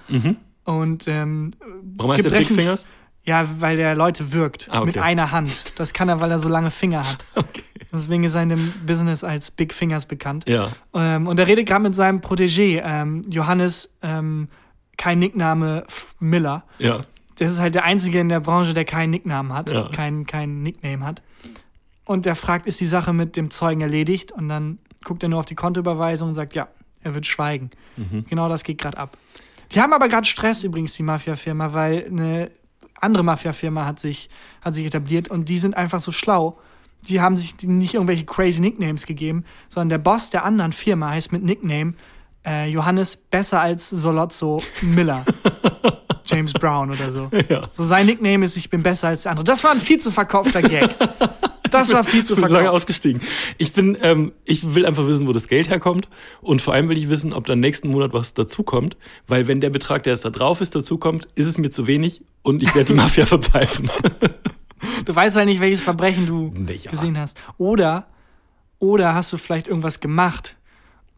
und ähm, Warum heißt der Big Fingers? Ja, weil der Leute wirkt Ah, okay. mit einer Hand. Das kann er, weil er so lange Finger hat. Okay. Deswegen ist er in dem Business als Big Fingers bekannt. Ja. Ähm, und er redet gerade mit seinem Protégé, ähm, Johannes, ähm, kein Nickname F Miller. Ja. Das ist halt der Einzige in der Branche, der keinen Nicknamen hat, Ja. keinen kein Nickname hat. Und der fragt, ist die Sache mit dem Zeugen erledigt? Und dann guckt er nur auf die Kontoüberweisung und sagt, ja, er wird schweigen. Mhm. Genau das geht gerade ab. Die haben aber gerade Stress übrigens, die Mafia-Firma, weil eine andere Mafia-Firma hat sich, hat sich etabliert und die sind einfach so schlau. Die haben sich nicht irgendwelche crazy Nicknames gegeben, sondern der Boss der anderen Firma heißt mit Nickname äh, Johannes besser als Solozzo Miller. James Brown oder so. Ja. So sein Nickname ist, ich bin besser als der andere. Das war ein viel zu verkaufter Gag. Das war viel zu Ich bin lange verkauft. ausgestiegen. Ich bin, ähm, ich will einfach wissen, wo das Geld herkommt. Und vor allem will ich wissen, ob da nächsten Monat was dazukommt. Weil wenn der Betrag, der jetzt da drauf ist, dazukommt, ist es mir zu wenig und ich werde die Mafia verpfeifen. Du weißt halt nicht, welches Verbrechen du Ja. gesehen hast. Oder, oder hast du vielleicht irgendwas gemacht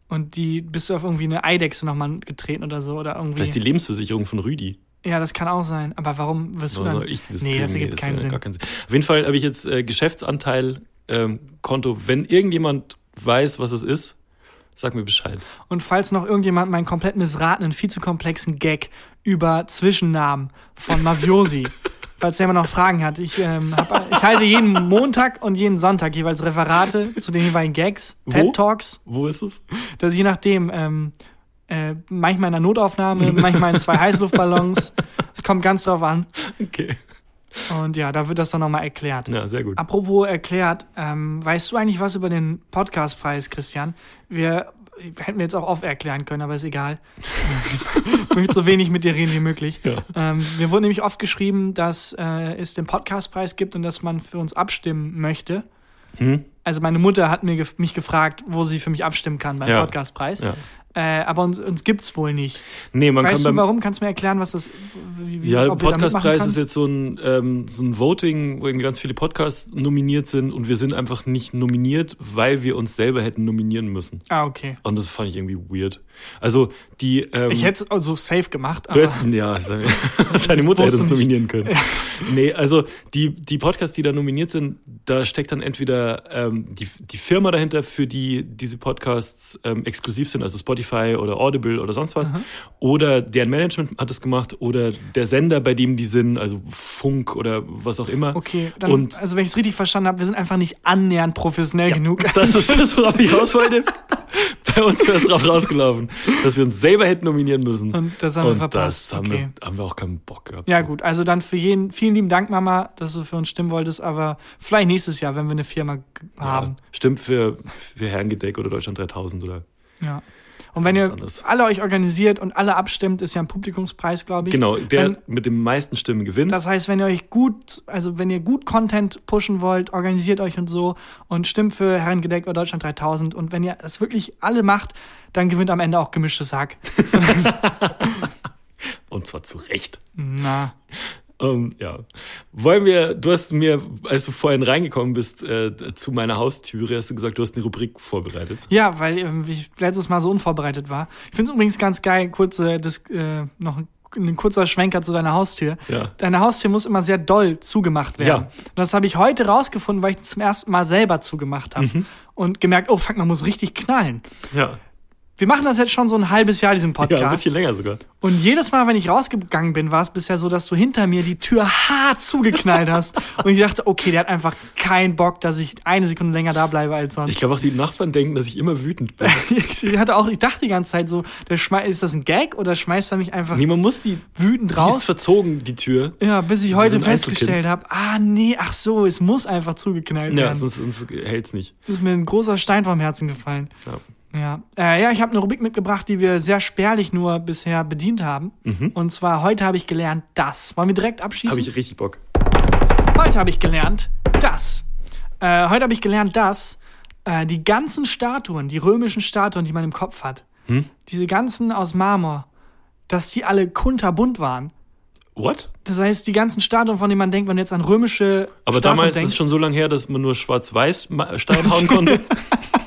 und die bist du auf irgendwie eine Eidechse nochmal getreten oder so oder irgendwie. Vielleicht die Lebensversicherung von Rüdi. Ja, das kann auch sein. Aber warum wirst du dann? ich das nee, das ergibt das keinen Sinn. Keinen Sinn. Auf jeden Fall habe ich jetzt äh, Geschäftsanteil, ähm, Konto. Wenn irgendjemand weiß, was es ist, sag mir Bescheid. Und falls noch irgendjemand meinen komplett missratenen, viel zu komplexen Gag über Zwischennamen von Maviosi, falls der immer noch Fragen hat, ich, ähm, hab, ich halte jeden Montag und jeden Sonntag jeweils Referate zu den jeweiligen Gags, Wo? TED Talks, Wo ist es? dass je nachdem, ähm, äh, manchmal in einer Notaufnahme, manchmal in zwei Heißluftballons, es kommt ganz drauf an. Okay. Und ja, da wird das dann nochmal erklärt. Ja, sehr gut. Apropos erklärt, ähm, weißt du eigentlich was über den Podcastpreis, Christian? Wir hätten wir jetzt auch oft erklären können, aber ist egal. ich möchte so wenig mit dir reden wie möglich. Ja. Ähm, mir wurde nämlich oft geschrieben, dass äh, es den Podcastpreis gibt und dass man für uns abstimmen möchte. Hm? Also meine Mutter hat mir mich gefragt, wo sie für mich abstimmen kann beim Ja. Podcastpreis. Ja. Äh, aber uns, uns gibt's wohl nicht. Nee, man weißt kann du warum? Kannst du mir erklären, was das wie, wie- Ja, Podcastpreis ist jetzt so ein, ähm, so ein Voting, wo irgendwie ganz viele Podcasts nominiert sind und wir sind einfach nicht nominiert, weil wir uns selber hätten nominieren müssen. Ah, okay. Und das fand ich irgendwie weird. Also die. Ähm, Ich hätte es also safe gemacht, Du aber hättest, ja, seine Mutter hätte uns nominieren können. Nee, also die, die Podcasts, die da nominiert sind, da steckt dann entweder ähm, die, die Firma dahinter, für die diese Podcasts ähm, exklusiv sind, also Spotify oder Audible oder sonst was, oder deren Management hat es gemacht, oder der Sender, bei dem die sind, also Funk oder was auch immer. okay. Dann, Und also wenn ich es richtig verstanden habe, wir sind einfach nicht annähernd professionell genug. das ist das, worauf ich raus wollte. Bei uns wäre es drauf rausgelaufen, dass wir uns selber hätten nominieren müssen. Und das haben wir Und verpasst. Das haben, okay. wir, haben wir auch keinen Bock gehabt. Ja, gut. Also dann für jeden, vielen lieben Dank, Mama, dass du für uns stimmen wolltest, aber vielleicht nächstes Jahr, wenn wir eine Firma haben. Ja, stimmt für, für Herrengedeck oder Deutschland 3000 oder. Ja. Und wenn ihr anderes. alle euch organisiert und alle abstimmt, ist ja ein Publikumspreis, glaube ich. Genau, der Wenn, mit den meisten Stimmen gewinnt. das heißt, wenn ihr euch gut, also wenn ihr gut Content pushen wollt, organisiert euch und so und stimmt für Herrengedeck oder Deutschland 3000 und wenn ihr das wirklich alle macht, dann gewinnt am Ende auch gemischtes Hack. Und zwar zu Recht. Na, Ähm, ja. Wollen wir, du hast mir, als du vorhin reingekommen bist, äh, zu meiner Haustüre, hast du gesagt, du hast eine Rubrik vorbereitet. Ja, weil ähm, ich letztes Mal so unvorbereitet war. Ich finde es übrigens ganz geil, kurze, Dis äh, noch eine ein kurzer Schwenker zu deiner Haustür. Ja. Deine Haustür muss immer sehr doll zugemacht werden. Ja. Und das habe ich heute rausgefunden, weil ich zum ersten Mal selber zugemacht habe. Mhm. Und gemerkt, oh fuck, man muss richtig knallen. Ja. Wir machen das jetzt schon so ein halbes Jahr, diesen Podcast. Ja, ein bisschen länger sogar. Und jedes Mal, wenn ich rausgegangen bin, war es bisher so, dass du hinter mir die Tür hart zugeknallt hast. Und ich dachte, okay, der hat einfach keinen Bock, dass ich eine Sekunde länger da bleibe als sonst. Ich glaube auch die Nachbarn denken, dass ich immer wütend bin. ich hatte auch, ich dachte die ganze Zeit so, der ist das ein Gag oder schmeißt er mich einfach Nee, man muss die, wütend die ist raus? verzogen, die Tür. Ja, bis ich heute so festgestellt habe, ah nee, ach so, es muss einfach zugeknallt Ja, werden. sonst, sonst hält's nicht. ist mir ein großer Stein vom Herzen gefallen. Ja. Ja, äh, ja ich habe eine Rubrik mitgebracht, die wir sehr spärlich nur bisher bedient haben. Und zwar heute habe ich gelernt, das. Wollen wir direkt abschließen? Habe ich richtig Bock. Heute habe ich gelernt, das. Äh, heute habe ich gelernt, dass äh, die ganzen Statuen, die römischen Statuen, die man im Kopf hat, Hm? diese ganzen aus Marmor, dass die alle kunterbunt waren. What? Das heißt, die ganzen Statuen, von denen man denkt, wenn du jetzt an römische Aber Statuen damals denkst, ist es schon so lange her, dass man nur schwarz-weiß Stein hauen konnte.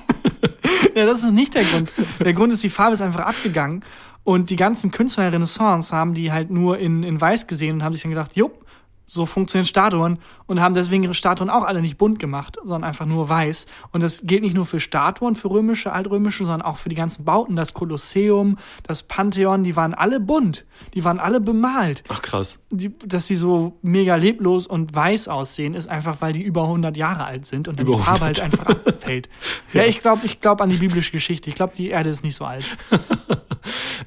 Ja, das ist nicht der Grund. Der Grund ist, die Farbe ist einfach abgegangen. Und die ganzen Künstler der Renaissance haben die halt nur in, in weiß gesehen und haben sich dann gedacht, jupp, so funktionieren Statuen und haben deswegen ihre Statuen auch alle nicht bunt gemacht, sondern einfach nur weiß. Und das gilt nicht nur für Statuen, für römische, altrömische, sondern auch für die ganzen Bauten. Das Kolosseum, das Pantheon, die waren alle bunt. Die waren alle bemalt. Ach krass. Die, dass sie so mega leblos und weiß aussehen, ist einfach, weil die über 100 Jahre alt sind und dann Über die Farbe 100. halt einfach abfällt. Ja, ich glaube ich glaub an die biblische Geschichte. Ich glaube, die Erde ist nicht so alt.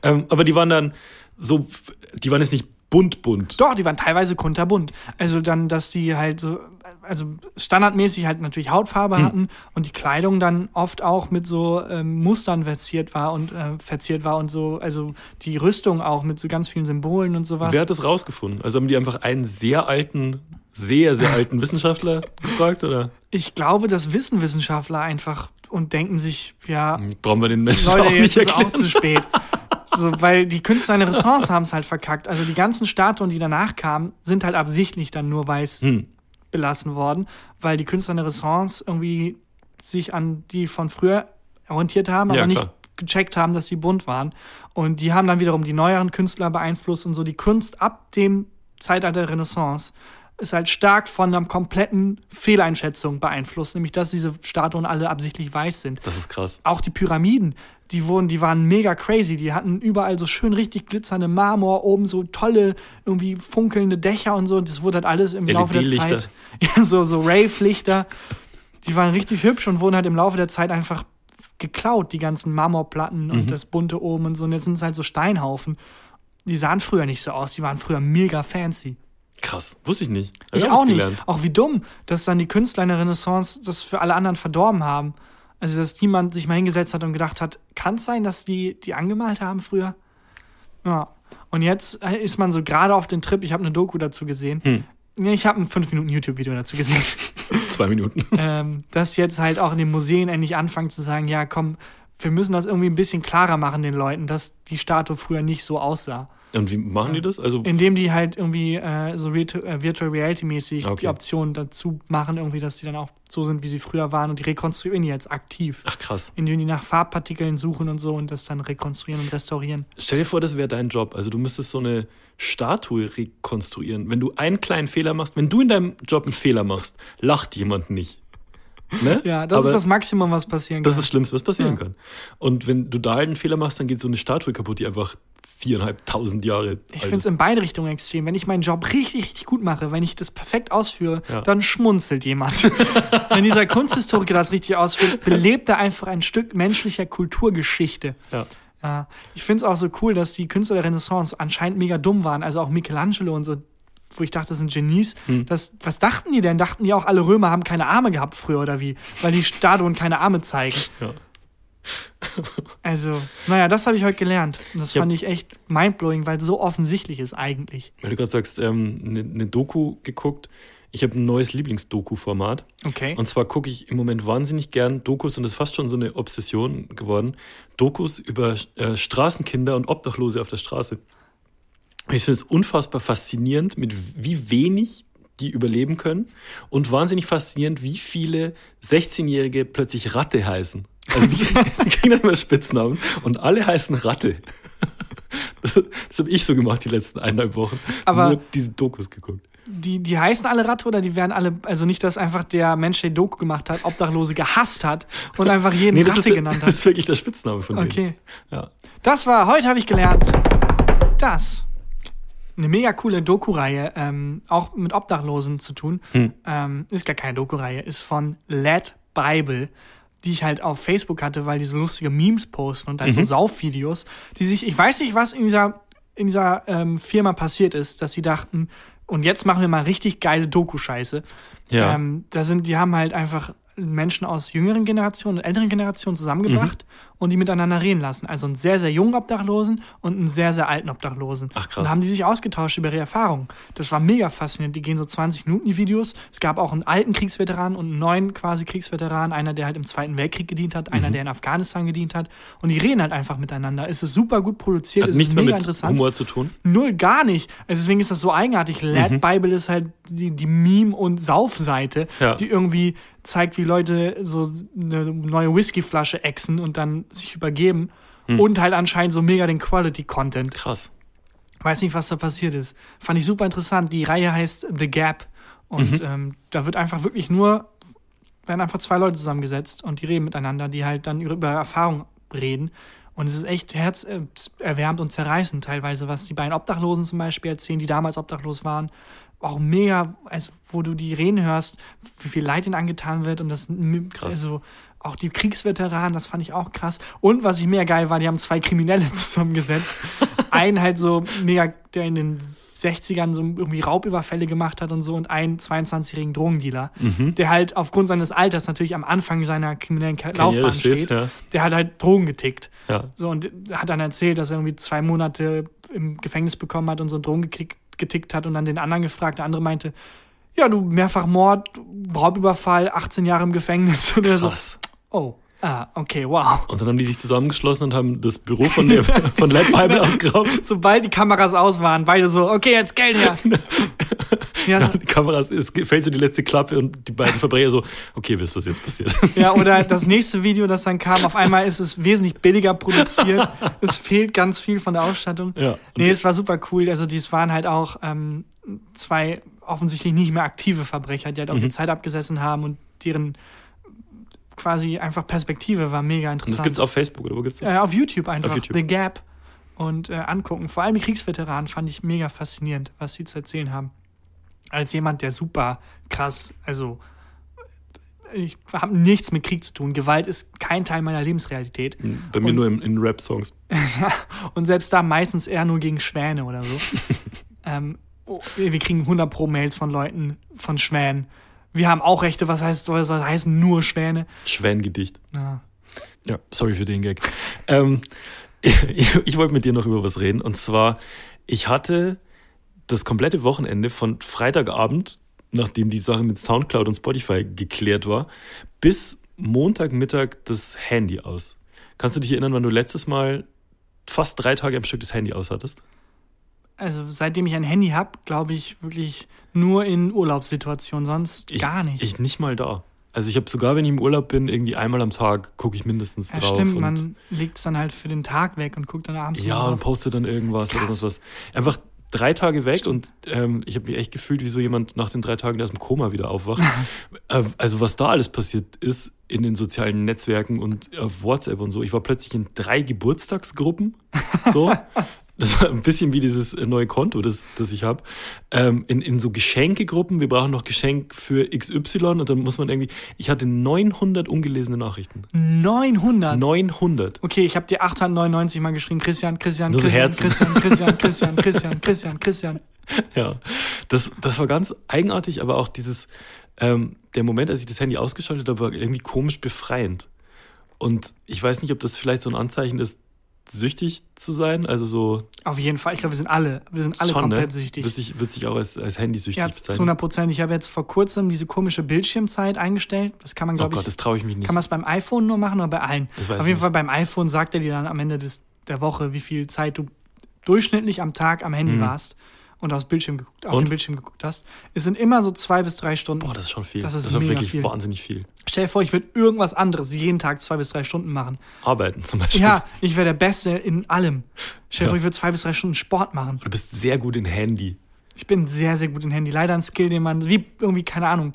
Ähm, aber die waren dann so, die waren jetzt nicht bunt bunt. Doch, die waren teilweise kunterbunt. Also dann, dass die halt so, also standardmäßig halt natürlich Hautfarbe Hm. hatten und die Kleidung dann oft auch mit so ähm, Mustern verziert war und äh, verziert war und so, also die Rüstung auch mit so ganz vielen Symbolen und sowas. Wer hat das rausgefunden? Also haben die einfach einen sehr alten, sehr, sehr alten Wissenschaftler gefragt oder Ich glaube, das wissen Wissenschaftler einfach und denken sich, ja, brauchen wir den Menschen auch Leute, nicht jetzt ist erklären? auch zu spät. So, weil die Künstler in der Renaissance haben es halt verkackt. Also die ganzen Statuen, die danach kamen, sind halt absichtlich dann nur weiß Hm. belassen worden, weil die Künstler in der Renaissance irgendwie sich an die von früher orientiert haben, aber Ja, nicht gecheckt haben, dass sie bunt waren. Und die haben dann wiederum die neueren Künstler beeinflusst und so. Die Kunst ab dem Zeitalter der Renaissance ist halt stark von einer kompletten Fehleinschätzung beeinflusst, nämlich dass diese Statuen alle absichtlich weiß sind Das ist krass. auch die Pyramiden, die wurden, die waren mega crazy. Die hatten überall so schön richtig glitzernde Marmor, oben so tolle, irgendwie funkelnde Dächer und so. Das wurde halt alles im Laufe der LED-Lichter. Zeit. So, so Rave-Lichter. Die waren richtig hübsch und wurden halt im Laufe der Zeit einfach geklaut, die ganzen Marmorplatten Mhm. und das bunte oben und so. Und jetzt sind es halt so Steinhaufen. Die sahen früher nicht so aus, die waren früher mega fancy. Krass. Wusste ich nicht. Hab Ich auch nicht. gelernt. Auch wie dumm, dass dann die Künstler in der Renaissance das für alle anderen verdorben haben. Also, dass niemand sich mal hingesetzt hat und gedacht hat, kann es sein, dass die die angemalt haben früher? Ja. Und jetzt ist man so gerade auf den Trip, ich habe eine Doku dazu gesehen. Hm. Ich habe ein 5 Minuten YouTube-Video dazu gesehen. Zwei Minuten. ähm, dass jetzt halt auch in den Museen endlich anfangen zu sagen, ja komm, wir müssen das irgendwie ein bisschen klarer machen den Leuten, dass die Statue früher nicht so aussah. Und wie machen die das? Also, Indem die halt irgendwie äh, so Virtu äh, Virtual Reality-mäßig Okay. die Optionen dazu machen, irgendwie, dass die dann auch so sind, wie sie früher waren und die rekonstruieren die jetzt aktiv. ach krass. Indem die nach Farbpartikeln suchen und so und das dann rekonstruieren und restaurieren. Stell dir vor, das wäre dein Job. Also du müsstest so eine Statue rekonstruieren. Wenn du einen kleinen Fehler machst, wenn du in deinem Job einen Fehler machst, lacht jemand nicht. Ne? Ja, das Aber ist das Maximum, was passieren kann. Das ist das Schlimmste, was passieren Ja. kann. Und wenn du da halt einen Fehler machst, dann geht so eine Statue kaputt, die einfach viereinhalbtausend Jahre ich finde es in beide Richtungen extrem. Wenn ich meinen Job richtig, richtig gut mache, wenn ich das perfekt ausführe, Ja. dann schmunzelt jemand. wenn dieser Kunsthistoriker das richtig ausführt, belebt er einfach ein Stück menschlicher Kulturgeschichte. Ja. Ja, ich finde es auch so cool, dass die Künstler der Renaissance anscheinend mega dumm waren. Also auch Michelangelo und so, wo ich dachte, das sind Genies. Hm. Das, was dachten die denn? Dachten die auch, alle Römer haben keine Arme gehabt früher oder wie? Weil die Statuen keine Arme zeigen. Ja. Also, naja, das habe ich heute gelernt. Das Ich fand ich echt mindblowing, weil es so offensichtlich ist eigentlich. Weil du gerade sagst, ähm, eine eine Doku geguckt. Ich habe ein neues Lieblingsdoku-Format. Okay. Und zwar gucke ich im Moment wahnsinnig gern Dokus und das ist fast schon so eine Obsession geworden. Dokus über äh, Straßenkinder und Obdachlose auf der Straße. Ich finde es unfassbar faszinierend, mit wie wenig die überleben können und wahnsinnig faszinierend, wie viele 16-Jährige plötzlich Ratte heißen. Also die, die kriegen dann immer Spitznamen und alle heißen Ratte. Das habe ich so gemacht die letzten eineinhalb Wochen. Aber- Nur diese Dokus geguckt. Die, die heißen alle Ratte oder die werden alle, also nicht, dass einfach der Mensch, der Doku gemacht hat, Obdachlose gehasst hat und einfach jeden das, Ratte ist, genannt das hat. ist wirklich der Spitzname von denen. Okay. Ja. Das war, heute habe ich gelernt, dass eine mega coole Doku-Reihe, ähm, auch mit Obdachlosen zu tun, Hm. ähm, ist gar keine Doku-Reihe, ist von Led Bible, die ich halt auf Facebook hatte, weil die so lustige Memes posten und halt so Mhm. Saufvideos, die sich, ich weiß nicht, was in dieser, in dieser ähm, Firma passiert ist, dass sie dachten, und jetzt machen wir mal richtig geile Doku-Scheiße. Ja. Ähm, da sind, die haben halt einfach Menschen aus jüngeren Generationen und älteren Generationen zusammengebracht Mhm. und die miteinander reden lassen. Also einen sehr, sehr jungen Obdachlosen und einen sehr, sehr alten Obdachlosen. Ach, krass. Und haben die sich ausgetauscht über ihre Erfahrungen. Das war mega faszinierend. Die gehen so 20 Minuten die Videos. Es gab auch einen alten Kriegsveteran und einen neuen quasi Kriegsveteran. Einer, der halt im Zweiten Weltkrieg gedient hat, Mhm. einer, der in Afghanistan gedient hat. Und die reden halt einfach miteinander. Es ist super gut produziert. Hat es nichts ist mehr mega mit interessant. Humor zu tun. Null, gar nicht. Also deswegen ist das so eigenartig. Lad Mhm. Bible ist halt die, die Meme- und Saufseite, Ja. die irgendwie zeigt, wie Leute so eine neue Whiskyflasche exen und dann sich übergeben. Mhm. Und halt anscheinend so mega den Quality-Content. Krass. Weiß nicht, was da passiert ist. Fand ich super interessant. Die Reihe heißt The Gap. Und Mhm. ähm, da wird einfach wirklich nur, werden einfach zwei Leute zusammengesetzt und die reden miteinander, die halt dann über Erfahrung reden. Und es ist echt herzerwärmend und zerreißend teilweise, was die beiden Obdachlosen zum Beispiel erzählen, die damals obdachlos waren. Auch mega, also, wo du die reden hörst, wie viel Leid ihnen angetan wird und das, Krass. also auch die Kriegsveteranen, das fand ich auch krass. Und was ich mega geil war, die haben zwei Kriminelle zusammengesetzt. einen halt so mega, der in den 60ern so irgendwie Raubüberfälle gemacht hat und so und einen 22-jährigen Drogendealer, Mhm. der halt aufgrund seines Alters natürlich am Anfang seiner kriminellen Ka- Laufbahn steht, steht. ja. Der hat halt Drogen getickt. Ja. So, und hat dann erzählt, dass er irgendwie zwei Monate im Gefängnis bekommen hat und so Drogen gekickt, getickt hat und dann den anderen gefragt. Der andere meinte, ja, du mehrfach Mord, Raubüberfall, 18 Jahre im Gefängnis oder so. Oh, ah, okay, wow. Und dann haben die sich zusammengeschlossen und haben das Büro von, der, von Bible ausgeraubt. Sobald die Kameras aus waren, beide so, okay, jetzt Geld her. ja, Die Kameras, es fällt so die letzte Klappe und die beiden Verbrecher so, okay, wisst, was jetzt passiert. ja, oder das nächste Video, das dann kam, auf einmal ist es wesentlich billiger produziert. es fehlt ganz viel von der Ausstattung. Ja. Nee, es war super cool. Also, dies waren halt auch ähm, zwei offensichtlich nicht mehr aktive Verbrecher, die halt Mhm. auch ihre Zeit abgesessen haben und deren quasi einfach Perspektive war mega Und das interessant. gibt's auf Facebook, oder wo gibt's das? Äh, auf YouTube einfach, Auf YouTube. The Gap. Und äh, angucken. Vor allem die Kriegsveteranen fand ich mega faszinierend, was sie zu erzählen haben. Als jemand, der super krass, also ich habe nichts mit Krieg zu tun. Gewalt ist kein Teil meiner Lebensrealität. Bei mir Und- nur in, in Rap-Songs. Und selbst da meistens eher nur gegen Schwäne oder so. ähm, oh, wir kriegen 100 pro Mails von Leuten, von Schwänen. Wir haben auch Rechte, was heißt, was heißen nur Schwäne? Schwängedicht. Ja. Ja, sorry für den Gag. Ähm, ich, ich wollte mit dir noch über was reden. Und zwar, ich hatte das komplette Wochenende von Freitagabend, nachdem die Sache mit Soundcloud und Spotify geklärt war, bis Montagmittag das Handy aus. Kannst du dich erinnern, wann du letztes Mal fast drei Tage am Stück das Handy aus hattest? Also seitdem ich ein Handy habe, glaube ich wirklich nur in Urlaubssituationen, sonst Ich, gar nicht. Ich nicht mal da. Also ich habe sogar, wenn ich im Urlaub bin, irgendwie einmal am Tag gucke ich mindestens ja, drauf. stimmt, man legt es dann halt für den Tag weg und guckt dann abends Ja, und postet dann irgendwas oder Krass. sonst was. Einfach drei Tage weg und ähm, ich habe mich echt gefühlt, wie so jemand nach den drei Tagen der aus dem Koma wieder aufwacht. äh, also was da alles passiert ist in den sozialen Netzwerken und auf WhatsApp und so. Ich war plötzlich in drei Geburtstagsgruppen. So. Das war ein bisschen wie dieses äh, neue Konto, das, das ich habe. Ähm, in, in so Geschenkegruppen, wir brauchen noch Geschenk für XY und dann muss man irgendwie. Ich hatte 900 ungelesene Nachrichten. 900. 900. Okay, ich habe dir 899 mal geschrieben, Christian, Christian, so Christian, Herzen. Christian, Christian, Christian, Christian, Christian, Christian. Ja, das, das war ganz eigenartig, aber auch dieses, ähm, der Moment, als ich das Handy ausgeschaltet habe, war irgendwie komisch befreiend. Und ich weiß nicht, ob das vielleicht so ein Anzeichen ist, süchtig zu sein. Also so Auf jeden Fall. Ich glaube, wir sind alle, wir sind alle schon, komplett ne? süchtig. Wird sich, wird sich auch als, als Handysüchtig Ja, zu bezeichnen. 100 Prozent. Ich habe jetzt vor kurzem diese komische Bildschirmzeit eingestellt. Das kann man, Oh glaube Gott, ich, das traue ich mich nicht. kann man es beim iPhone nur machen oder bei allen? Auf ich jeden nicht. Fall beim iPhone sagt er dir dann am Ende des, der Woche, wie viel Zeit du durchschnittlich am Tag am Handy Mhm. warst. Und aufs Bildschirm geguckt, auf Und? den Bildschirm geguckt hast, es sind immer so zwei bis drei Stunden. Boah, das ist schon viel. Das ist schon mega wirklich viel. wahnsinnig viel. Stell dir vor, ich würde irgendwas anderes jeden Tag zwei bis drei Stunden machen. Arbeiten zum Beispiel. Ja, ich wäre der Beste in allem. Stell dir Ja. vor, ich würde zwei bis drei Stunden Sport machen. Du bist sehr gut in Handy. Ich bin sehr, sehr gut in Handy. Leider ein Skill, den man, wie irgendwie, keine Ahnung,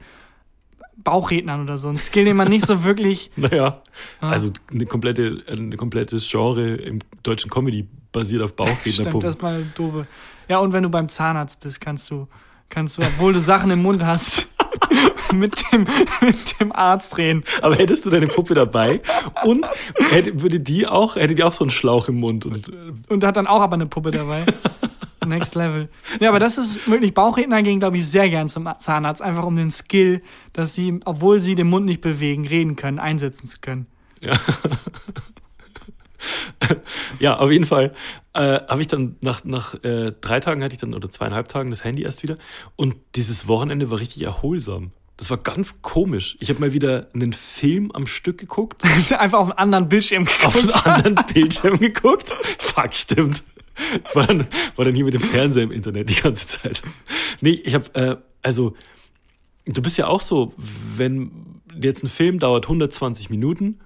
Bauchrednern oder so. Ein Skill, den man nicht so wirklich. Naja, Ah. also eine komplette, ein komplettes Genre im deutschen Comedy basiert auf Stimmt, Bauchrednerpuppen. das eine doofe. Ja, und wenn du beim Zahnarzt bist, kannst du, kannst du, obwohl du Sachen im Mund hast, mit dem, mit dem Arzt reden. Aber hättest du deine Puppe dabei und hätte, würde die auch, hätte die auch so einen Schlauch im Mund und Und hat dann auch aber eine Puppe dabei. Next Level. Ja, aber das ist wirklich, Bauchredner gehen, glaube ich, sehr gern zum Zahnarzt, einfach um den Skill, dass sie, obwohl sie den Mund nicht bewegen, reden können, einsetzen zu können. Ja. ja, auf jeden Fall äh, habe ich dann nach, nach äh, drei Tagen hatte ich dann oder zweieinhalb Tagen das Handy erst wieder und dieses Wochenende war richtig erholsam. Das war ganz komisch. Ich habe mal wieder einen Film am Stück geguckt, einfach auf einen anderen Bildschirm auf geguckt. einen anderen Bildschirm geguckt. Fuck, stimmt. War dann, war dann hier mit dem Fernseher im Internet die ganze Zeit. Nee, ich habe, äh, also, du bist ja auch so, wenn jetzt ein Film dauert 120 Minuten,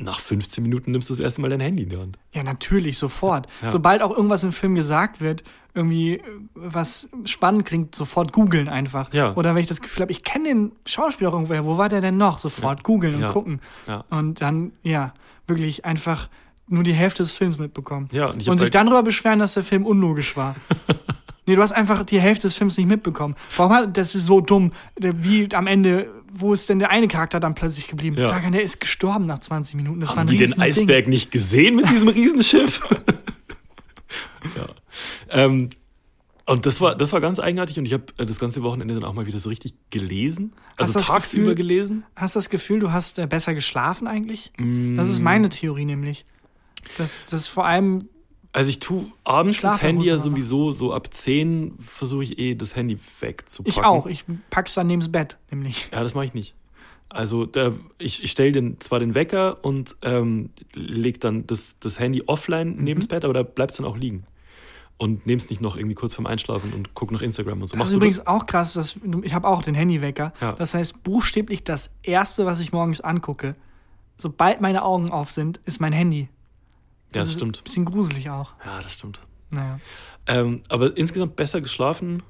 nach 15 Minuten nimmst du das erste Mal dein Handy in die Hand. Ja, natürlich, sofort. Ja. Sobald auch irgendwas im Film gesagt wird, irgendwie äh, was spannend klingt, sofort googeln einfach. Ja. Oder wenn ich das Gefühl habe, ich kenne den Schauspieler irgendwoher, wo war der denn noch? Sofort googeln und Ja. gucken. Ja. Und dann, ja, wirklich einfach nur die Hälfte des Films mitbekommen. Ja, und und sich dann darüber beschweren, dass der Film unlogisch war. nee, du hast einfach die Hälfte des Films nicht mitbekommen. Warum hat das ist so dumm? Der- Wie am Ende, wo ist denn der eine Charakter dann plötzlich geblieben? Ja. Dagan, der ist gestorben nach 20 Minuten. Das war Haben ein die den. Eisberg nicht gesehen mit diesem Riesenschiff? ja. Ähm, und das war, das war ganz eigenartig und ich habe äh, das ganze Wochenende dann auch mal wieder so richtig gelesen. Also tagsüber Gefühl- gelesen. Hast du das Gefühl, du hast äh, besser geschlafen eigentlich? Mm. Das ist meine Theorie nämlich. Dass das vor allem, Also ich tue abends das Schlafen Handy ja sowieso so ab 10 versuche ich eh das Handy wegzupacken. ich auch, ich pack's dann neben's Bett, nämlich. Ja, das mache ich nicht. Also da, ich, ich stelle den, zwar den Wecker und ähm, leg dann das, das Handy offline Mhm. neben das Bett, aber da bleibt es dann auch liegen. Und nehm's nicht noch irgendwie kurz vorm Einschlafen und guck nach Instagram und so. Das Machst ist übrigens auch krass, dass, ich habe auch den Handywecker. Ja. Das heißt, buchstäblich das Erste, was ich morgens angucke, sobald meine Augen auf sind, ist mein Handy. Ja, das ist stimmt. Ein bisschen gruselig auch. Ja, das stimmt. Naja. Ähm, aber insgesamt besser geschlafen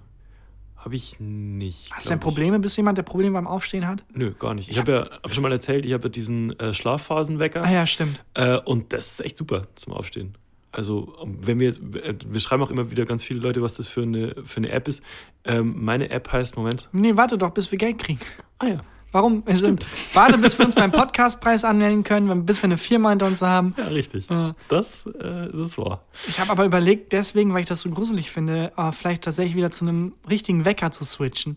habe ich nicht. Hast du denn ich. Probleme? Bist du jemand, der Probleme beim Aufstehen hat? Nö, gar nicht. Ich habe ja hab schon mal erzählt, ich habe ja diesen äh, Schlafphasenwecker. Ah ja, stimmt. Äh, und das ist echt super zum Aufstehen. Also, ähm, wenn wir jetzt, äh, wir schreiben auch immer wieder ganz viele Leute, was das für eine, für eine App ist. Ähm, meine App heißt, Moment. Nee, warte doch, bis wir Geld kriegen. Ah ja. Warum? Also, Stimmt. Warte, bis wir uns beim Podcastpreis anmelden können, bis wir eine Firma hinter uns haben. Ja, richtig. Äh, Das, äh, das war. Ich habe aber überlegt, deswegen, weil ich das so gruselig finde, äh, vielleicht tatsächlich wieder zu einem richtigen Wecker zu switchen.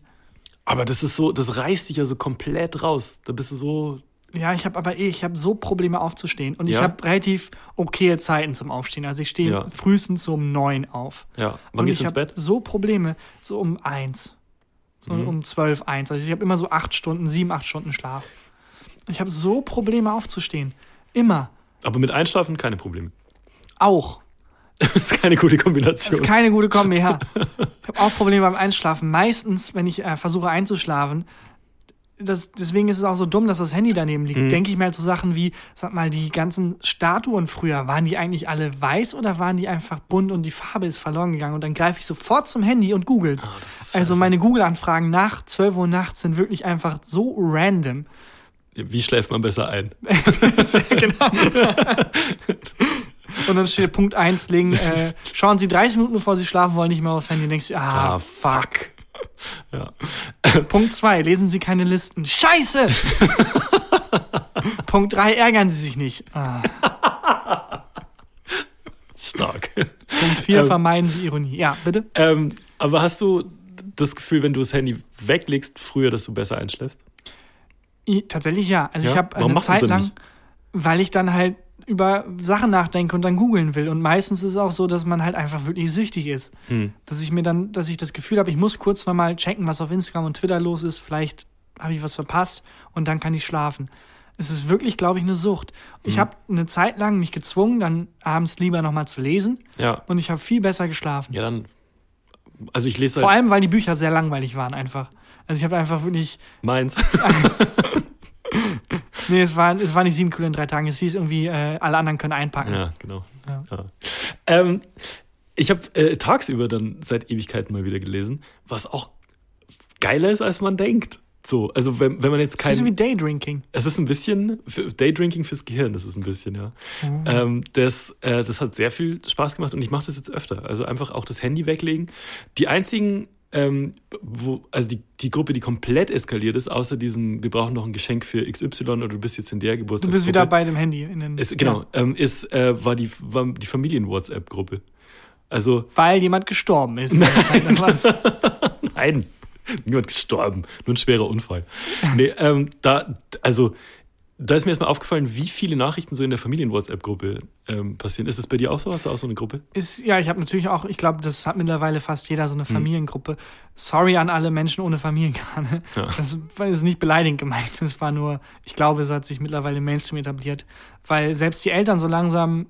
Aber das ist so, das reißt dich ja so komplett raus. Da bist du so. Ja, ich habe aber eh, ich habe so Probleme aufzustehen und ich Ja? habe relativ okaye Zeiten zum Aufstehen. Also ich stehe Ja. frühestens so um neun auf. Ja. Wann und gehst ich du ins Bett? so Probleme, so um eins. So Mhm. um zwölf, eins. Also ich habe immer so acht Stunden, sieben, acht Stunden Schlaf. Ich habe so Probleme aufzustehen. Immer. Aber mit Einschlafen keine Probleme. Auch. Das ist keine gute Das Kombination. ist keine gute Kombi, ja. Ich habe auch Probleme beim Einschlafen. Meistens, wenn ich äh, versuche einzuschlafen, das, deswegen ist es auch so dumm, dass das Handy daneben liegt. Mhm. Denke ich mir halt so Sachen wie, sag mal, die ganzen Statuen früher, waren die eigentlich alle weiß oder waren die einfach bunt und die Farbe ist verloren gegangen? Und dann greife ich sofort zum Handy und googles. Ah, das ist also meine Google-Anfragen nach 12 Uhr nachts sind wirklich einfach so random. Wie schläft man besser ein? genau. Und dann steht Punkt 1 legen, äh, schauen Sie 30 Minuten bevor Sie schlafen wollen, nicht mehr aufs Handy und denkst, ah, Ah, fuck. Ja. Punkt 2, lesen Sie keine Listen. Scheiße! Punkt 3, ärgern Sie sich nicht. Ah. Stark. Punkt 4, Ähm. vermeiden Sie Ironie. Ja, bitte? ähm, aber hast du das Gefühl, wenn du das Handy weglegst, früher, dass du besser einschläfst? I, tatsächlich ja. Also Ja? ich habe eine Zeit lang, weil ich dann halt über Sachen nachdenke und dann googeln will. Und meistens ist es auch so, dass man halt einfach wirklich süchtig ist. Hm. Dass ich mir dann, dass ich das Gefühl habe, ich muss kurz nochmal checken, was auf Instagram und Twitter los ist. Vielleicht habe ich was verpasst und dann kann ich schlafen. Es ist wirklich, glaube ich, eine Sucht. Ich Mhm. habe eine Zeit lang mich gezwungen, dann abends lieber nochmal zu lesen Ja. und ich habe viel besser geschlafen. Ja, dann also ich lese Vor allem, weil die Bücher sehr langweilig waren einfach. Also ich habe einfach wirklich. meins. Nee, es war, es war nicht sieben Kilo in drei Tagen. Es hieß irgendwie, äh, alle anderen können einpacken. ja, genau. Ja. Ja. Ähm, ich habe äh, tagsüber dann seit Ewigkeiten mal wieder gelesen, was auch geiler ist, als man denkt. So, also wenn, wenn man jetzt kein. Bisschen wie Daydrinking. Es ist ein bisschen für Daydrinking fürs Gehirn, das ist ein bisschen, ja. Mhm. Ähm, das, äh, das hat sehr viel Spaß gemacht und ich mache das jetzt öfter. Also einfach auch das Handy weglegen. Die einzigen, ähm, wo, also die, die Gruppe, die komplett eskaliert ist, außer diesen, wir brauchen noch ein Geschenk für XY oder du bist jetzt in der Du Geburtstagsgruppe. bist wieder bei dem Handy. In den, Ist, genau, Ja, ähm, ist, äh, war die, war die Familien-WhatsApp-Gruppe. Also, weil jemand gestorben ist. Dann was. Nein, niemand gestorben, nur ein schwerer Unfall. Nee, ähm, da, also, da ist mir erstmal aufgefallen, wie viele Nachrichten so in der Familien-WhatsApp-Gruppe ähm, passieren. Ist es bei dir auch so? Hast du auch so eine Gruppe? Ist, ja, ich habe natürlich auch, ich glaube, das hat mittlerweile fast jeder Hm. so eine Familiengruppe. Sorry an alle Menschen ohne Familie gerade. Ja. Das ist nicht beleidigend gemeint. Das war nur, ich glaube, es hat sich mittlerweile im Mainstream etabliert, weil selbst die Eltern so langsam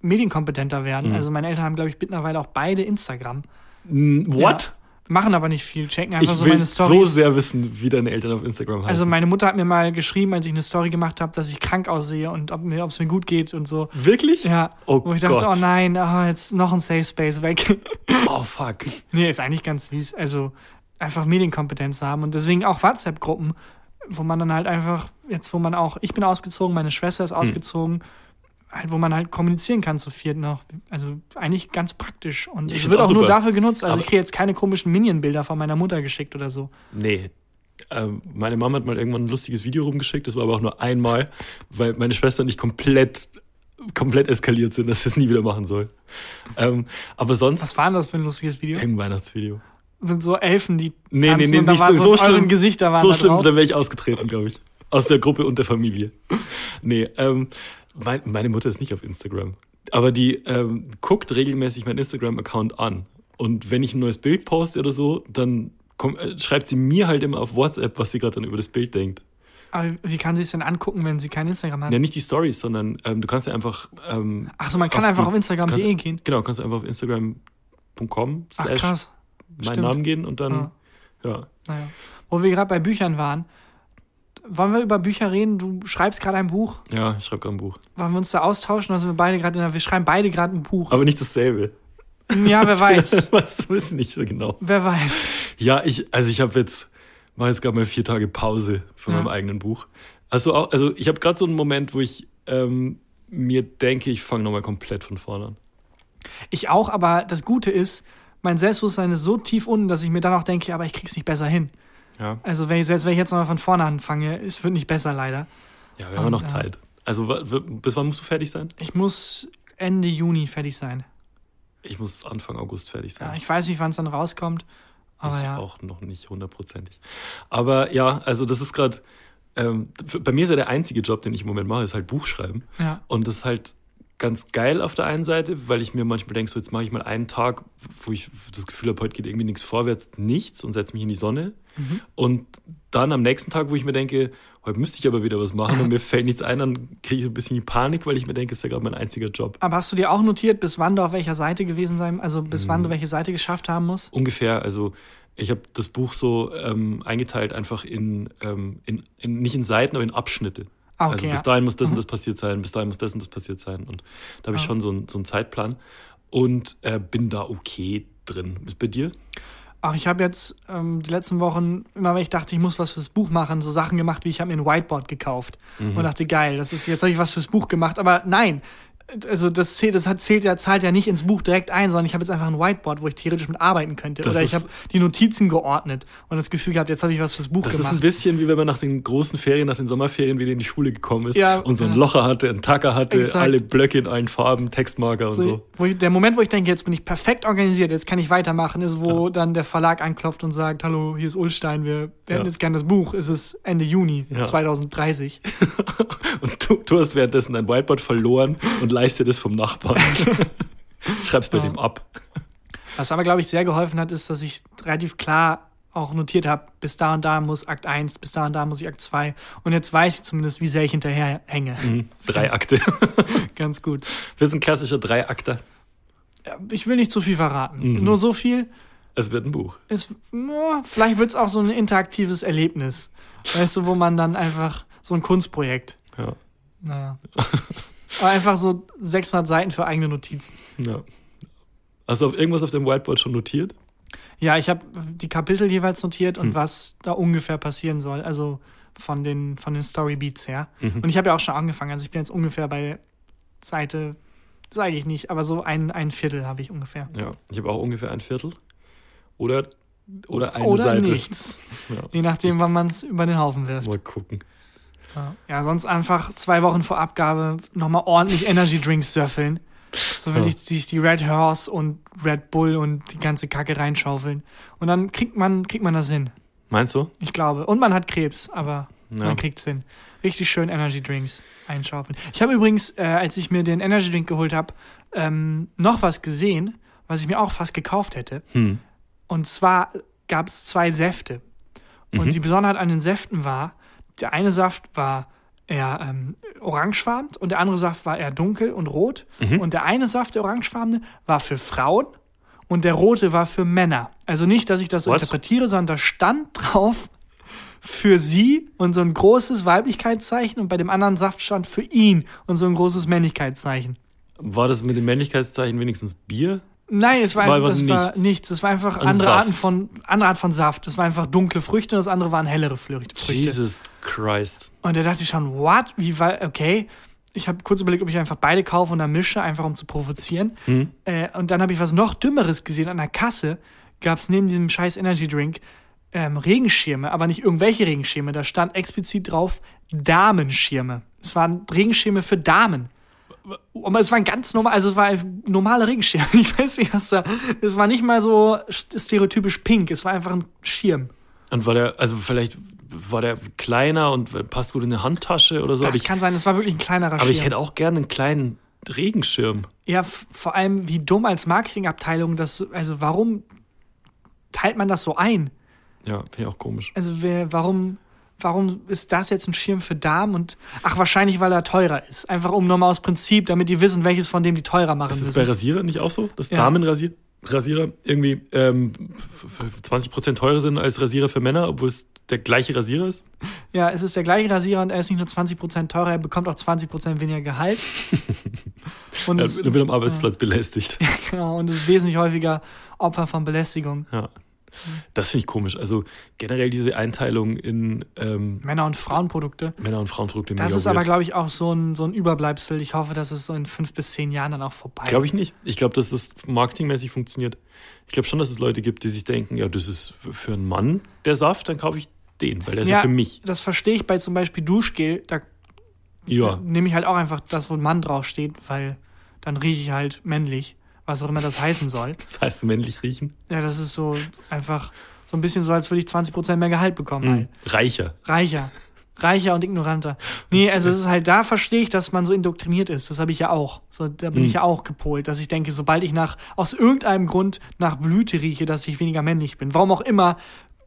medienkompetenter werden. Mhm. Also meine Eltern haben, glaube ich, mittlerweile auch beide Instagram. What? Machen aber nicht viel, checken einfach Ich so will meine so Stories. sehr wissen, wie deine Eltern auf Instagram heißen. also meine Mutter hat mir mal geschrieben, als ich eine Story gemacht habe, dass ich krank aussehe und ob mir, ob es mir gut geht und so. Wirklich? Ja, Oh wo ich dachte, Gott. oh nein, oh, jetzt noch ein Safe Space weg. Oh, fuck. Nee, ist eigentlich ganz süß. Also einfach Medienkompetenz haben und deswegen auch WhatsApp-Gruppen, wo man dann halt einfach, jetzt wo man auch, ich bin ausgezogen, meine Schwester Hm. ist ausgezogen, halt, wo man halt kommunizieren kann zu viert noch. Also eigentlich ganz praktisch. Und Ich es wird auch auch nur dafür genutzt. Also Aber- ich kriege jetzt keine komischen Minion-Bilder von meiner Mutter geschickt oder so. Nee. Ähm, meine Mama hat mal irgendwann ein lustiges Video rumgeschickt, das war aber auch nur einmal, weil meine Schwester nicht komplett, komplett eskaliert sind, dass sie es nie wieder machen soll. Ähm, aber sonst Was war denn das für ein lustiges Video? ein Weihnachtsvideo. Mit so Elfen, die Nee, tanzen nee, nee, und da nicht waren so, so, so schlimm. Gesichter waren so da schlimm, dann wäre ich ausgetreten, glaube ich. Aus der Gruppe und der Familie. Nee, ähm, mein, meine Mutter ist nicht auf Instagram. Aber die ähm, guckt regelmäßig meinen Instagram-Account an. Und wenn ich ein neues Bild poste oder so, dann komm, äh, schreibt sie mir halt immer auf WhatsApp, was sie gerade dann über das Bild denkt. Aber wie kann sie es denn angucken, wenn sie kein Instagram hat? Ja, nicht die Stories, sondern ähm, du kannst ja einfach. Ähm, Achso, man kann auf einfach die- auf Instagram.de gehen. Genau, kannst du einfach auf instagram.com slash meinen. Namen gehen und dann. Ja. Ja. Naja. Wo wir gerade bei Büchern waren, wollen wir über Bücher reden? Du schreibst gerade ein Buch. Ja, ich schreibe gerade ein Buch. Wollen wir uns da austauschen? Also wir beide gerade, in der- wir schreiben beide gerade ein Buch. Aber nicht dasselbe. ja, wer weiß. du, ist nicht so genau. wer weiß. Ja, ich, also ich habe jetzt, mache jetzt gerade mal vier Tage Pause von Ja. meinem eigenen Buch. Also auch, also ich habe gerade so einen Moment, wo ich ähm, mir denke, ich fange nochmal komplett von vorne an. Ich auch, aber das Gute ist, mein Selbstbewusstsein ist so tief unten, dass ich mir dann auch denke, aber ich krieg's nicht besser hin. Ja, Also wenn ich, selbst wenn ich jetzt nochmal von vorne anfange, es wird nicht besser leider. ja wir haben ja noch Ja. Zeit. Also bis wann musst du fertig sein? Ich muss Ende Juni fertig sein. Ich muss Anfang August fertig sein. Ja, ich weiß nicht, wann es dann rauskommt. Aber ich ja. auch noch nicht hundertprozentig. Aber ja, also das ist gerade, ähm, bei mir ist ja der einzige Job, den ich im Moment mache, ist halt Buchschreiben. Ja. Und das ist halt ganz geil auf der einen Seite, weil ich mir manchmal denke, so jetzt mache ich mal einen Tag, wo ich das Gefühl habe, heute geht irgendwie nichts vorwärts, nichts und setze mich in die Sonne. Mhm. Und dann am nächsten Tag, wo ich mir denke, heute müsste ich aber wieder was machen und mir fällt nichts ein, dann kriege ich so ein bisschen die Panik, weil ich mir denke, es ist ja gerade mein einziger Job. Aber hast du dir auch notiert, bis wann du auf welcher Seite gewesen sein, also bis Mhm. wann du welche Seite geschafft haben musst? Ungefähr, also ich habe das Buch so ähm, eingeteilt einfach in, ähm, in, in, nicht in Seiten, aber in Abschnitte. Ah, also okay, bis ja. dahin muss das und Mhm. das passiert sein, bis dahin muss das und das passiert sein. Und da habe ich Ah. schon so, einen- so einen Zeitplan und äh, bin da okay drin. Ist bei dir? Ach, ich habe jetzt ähm, die letzten Wochen, immer wenn ich dachte, ich muss was fürs Buch machen, so Sachen gemacht, wie ich habe mir ein Whiteboard gekauft Mhm. und dachte, geil, das ist jetzt habe ich was fürs Buch gemacht. Aber nein, also das zählt, das hat, zählt ja, zahlt ja nicht ins Buch direkt ein, sondern ich habe jetzt einfach ein Whiteboard, wo ich theoretisch mit arbeiten könnte. Das Oder ich ist- habe die Notizen geordnet und das Gefühl gehabt, jetzt habe ich was fürs Buch Das ist gemacht. ein bisschen wie wenn man nach den großen Ferien, nach den Sommerferien wieder in die Schule gekommen ist Ja, und so einen ja. Locher hatte, einen Tacker hatte, Exakt. alle Blöcke in allen Farben, Textmarker und so. so, wo ich, der Moment, wo ich denke, jetzt bin ich perfekt organisiert, jetzt kann ich weitermachen, ist, wo dann der Verlag anklopft und sagt, hallo, hier ist Ulstein, wir, wir Ja. hätten jetzt gerne das Buch, es ist Ende Juni Ja. 2030. Und du, du hast währenddessen dein Whiteboard verloren und leist dir das vom Nachbarn. Schreib's bei Ja. dem ab. Was aber, glaube ich, sehr geholfen hat, ist, dass ich relativ klar auch notiert habe, bis da und da muss Akt 1, bis da und da muss ich Akt 2. Und jetzt weiß ich zumindest, wie sehr ich hinterher hänge. Mhm. Drei ganz, Akte. Ganz gut. Ist ein klassischer Dreiakter. Ich will nicht zu viel verraten. Mhm. Nur so viel. Es wird ein Buch. Es, ja, vielleicht wird es auch so ein interaktives Erlebnis. Weißt du, wo man dann einfach so ein Kunstprojekt. Ja. Naja. Aber einfach so 600 Seiten für eigene Notizen. ja. Hast du auf irgendwas auf dem Whiteboard schon notiert? Ja, ich habe die Kapitel jeweils notiert und was da ungefähr passieren soll. Also von den, von den Storybeats her. Und ich habe ja auch schon angefangen. Also ich bin jetzt ungefähr bei Seite, sage ich nicht, aber so ein, ein Viertel habe ich ungefähr. Ja. Ich habe auch ungefähr ein Viertel. Oder, oder eine Oder Seite. nichts. Ja. Je nachdem, wann man es über den Haufen wirft. Mal gucken. Ja, sonst einfach zwei Wochen vor Abgabe nochmal ordentlich Energy Drinks surfeln. So will Ja. ich sich die Red Horse und Red Bull und die ganze Kacke reinschaufeln. Und dann kriegt man, kriegt man das hin. Meinst du? Ich glaube. Und man hat Krebs, aber Ja. man kriegt's hin. Richtig schön Energy Drinks einschaufeln. Ich habe übrigens, äh, als ich mir den Energy Drink geholt habe, ähm, noch was gesehen, was ich mir auch fast gekauft hätte. Hm. Und zwar gab es zwei Säfte. Und die Besonderheit an den Säften war, der eine Saft war eher ähm, orangefarben und der andere Saft war eher dunkel und rot. Und der eine Saft, der orangefarbene, war für Frauen und der rote war für Männer. Also nicht, dass ich das so What? interpretiere, sondern da stand drauf für sie und so ein großes Weiblichkeitszeichen und bei dem anderen Saft stand für ihn und so ein großes Männlichkeitszeichen. War das mit dem Männlichkeitszeichen wenigstens Bier? Nein, es war, War einfach, das war nichts. nichts. Es war einfach Ein andere Saft. Arten von andere Art von Saft. Das war einfach dunkle Früchte und das andere waren hellere Früchte. Jesus Christ. Und da dachte ich schon, what? Wie war okay? Ich habe kurz überlegt, ob ich einfach beide kaufe und dann mische, einfach um zu provozieren. Hm? Äh, und dann habe ich was noch Dümmeres gesehen. An der Kasse gab es neben diesem scheiß Energy Drink ähm, Regenschirme, aber nicht irgendwelche Regenschirme. Da stand explizit drauf Damenschirme. Es waren Regenschirme für Damen. Aber es war ein ganz normal, also es war ein normaler Regenschirm. Ich weiß nicht, was da. Es war nicht mal so stereotypisch pink, es war einfach ein Schirm. Und war der, also vielleicht war der kleiner und passt gut in eine Handtasche oder so. Das aber ich, kann sein, es war wirklich ein kleinerer aber Schirm. ich hätte auch gerne einen kleinen Regenschirm. Ja, vor allem wie dumm als Marketingabteilung das, also warum teilt man das so ein? Ja, finde ich auch komisch. Also wer, warum, warum ist das jetzt ein Schirm für Damen und ach wahrscheinlich weil er teurer ist, einfach um nochmal aus Prinzip, damit die wissen, welches von dem die teurer machen Ist es bei müssen. Rasierern nicht auch so, dass Ja. Damenrasierer Rasierer irgendwie ähm, f- f- 20% teurer sind als Rasierer für Männer, obwohl es der gleiche Rasierer ist? Ja, es ist der gleiche Rasierer und er ist nicht nur 20% teurer, er bekommt auch 20% weniger Gehalt. und, Er wird am Arbeitsplatz belästigt. genau, und ist wesentlich häufiger Opfer von Belästigung. Ja. Das finde ich komisch. Also generell diese Einteilung in ähm, Männer- und Frauenprodukte. Männer- und Frauenprodukte. Das ist aber, glaube ich, auch so ein, so ein Überbleibsel. Ich hoffe, dass es so in fünf bis zehn Jahren dann auch vorbei Glaube ich nicht. Ich glaube, dass das marketingmäßig funktioniert. Ich glaube schon, dass es Leute gibt, die sich denken, ja, das ist für einen Mann der Saft, dann kaufe ich den, weil der ist ja, Ja, für mich. Das verstehe ich bei zum Beispiel Duschgel. Da Ja, nehme ich halt auch einfach das, wo ein Mann draufsteht, weil dann rieche ich halt männlich, was auch immer das heißen soll. das heißt männlich riechen. Ja, das ist so einfach so ein bisschen so, als würde ich 20% mehr Gehalt bekommen. Hm. Halt. Reicher. Reicher. Reicher und ignoranter. Nee, also es ist halt, da verstehe ich, dass man so indoktriniert ist. Das habe ich ja auch. So, da bin Mhm. ich ja auch gepolt, dass ich denke, sobald ich nach, aus irgendeinem Grund nach Blüte rieche, dass ich weniger männlich bin. Warum auch immer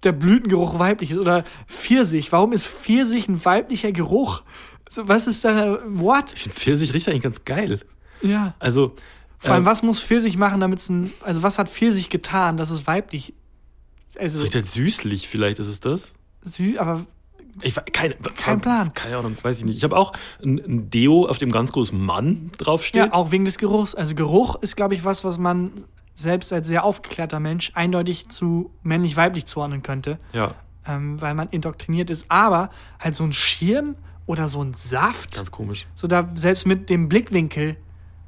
der Blütengeruch weiblich ist. Oder Pfirsich. Warum ist Pfirsich ein weiblicher Geruch? Was ist da, what? Ich finde Pfirsich riecht eigentlich ganz geil. Ja. Also, Vor allem, ähm, was muss Pfirsich machen, damit es ein, also was hat Pfirsich getan, dass es weiblich, es also, riecht halt süßlich, vielleicht ist es das. sü aber Ich, keine, Kein Plan. Keine Ahnung, weiß ich nicht. Ich habe auch ein, ein Deo, auf dem ganz groß Mann draufsteht. Ja, auch wegen des Geruchs. Also Geruch ist, glaube ich, was, was man selbst als sehr aufgeklärter Mensch eindeutig zu männlich-weiblich zuordnen könnte, ja, ähm, weil man indoktriniert ist. Aber halt so ein Schirm oder so ein Saft, ganz komisch. so da selbst mit dem Blickwinkel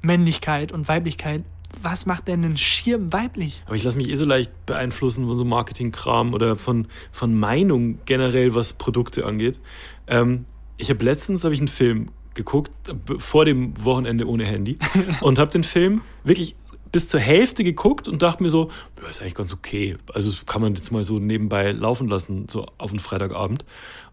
Männlichkeit und Weiblichkeit, was macht denn ein Schirm weiblich? Aber ich lasse mich eh so leicht beeinflussen von so Marketingkram oder von, von Meinung generell, was Produkte angeht. Ähm, ich habe letztens hab ich einen Film geguckt, vor dem Wochenende ohne Handy, und habe den Film wirklich bis zur Hälfte geguckt und dachte mir so, ja, ist eigentlich ganz okay. Also das kann man jetzt mal so nebenbei laufen lassen, so auf einen Freitagabend.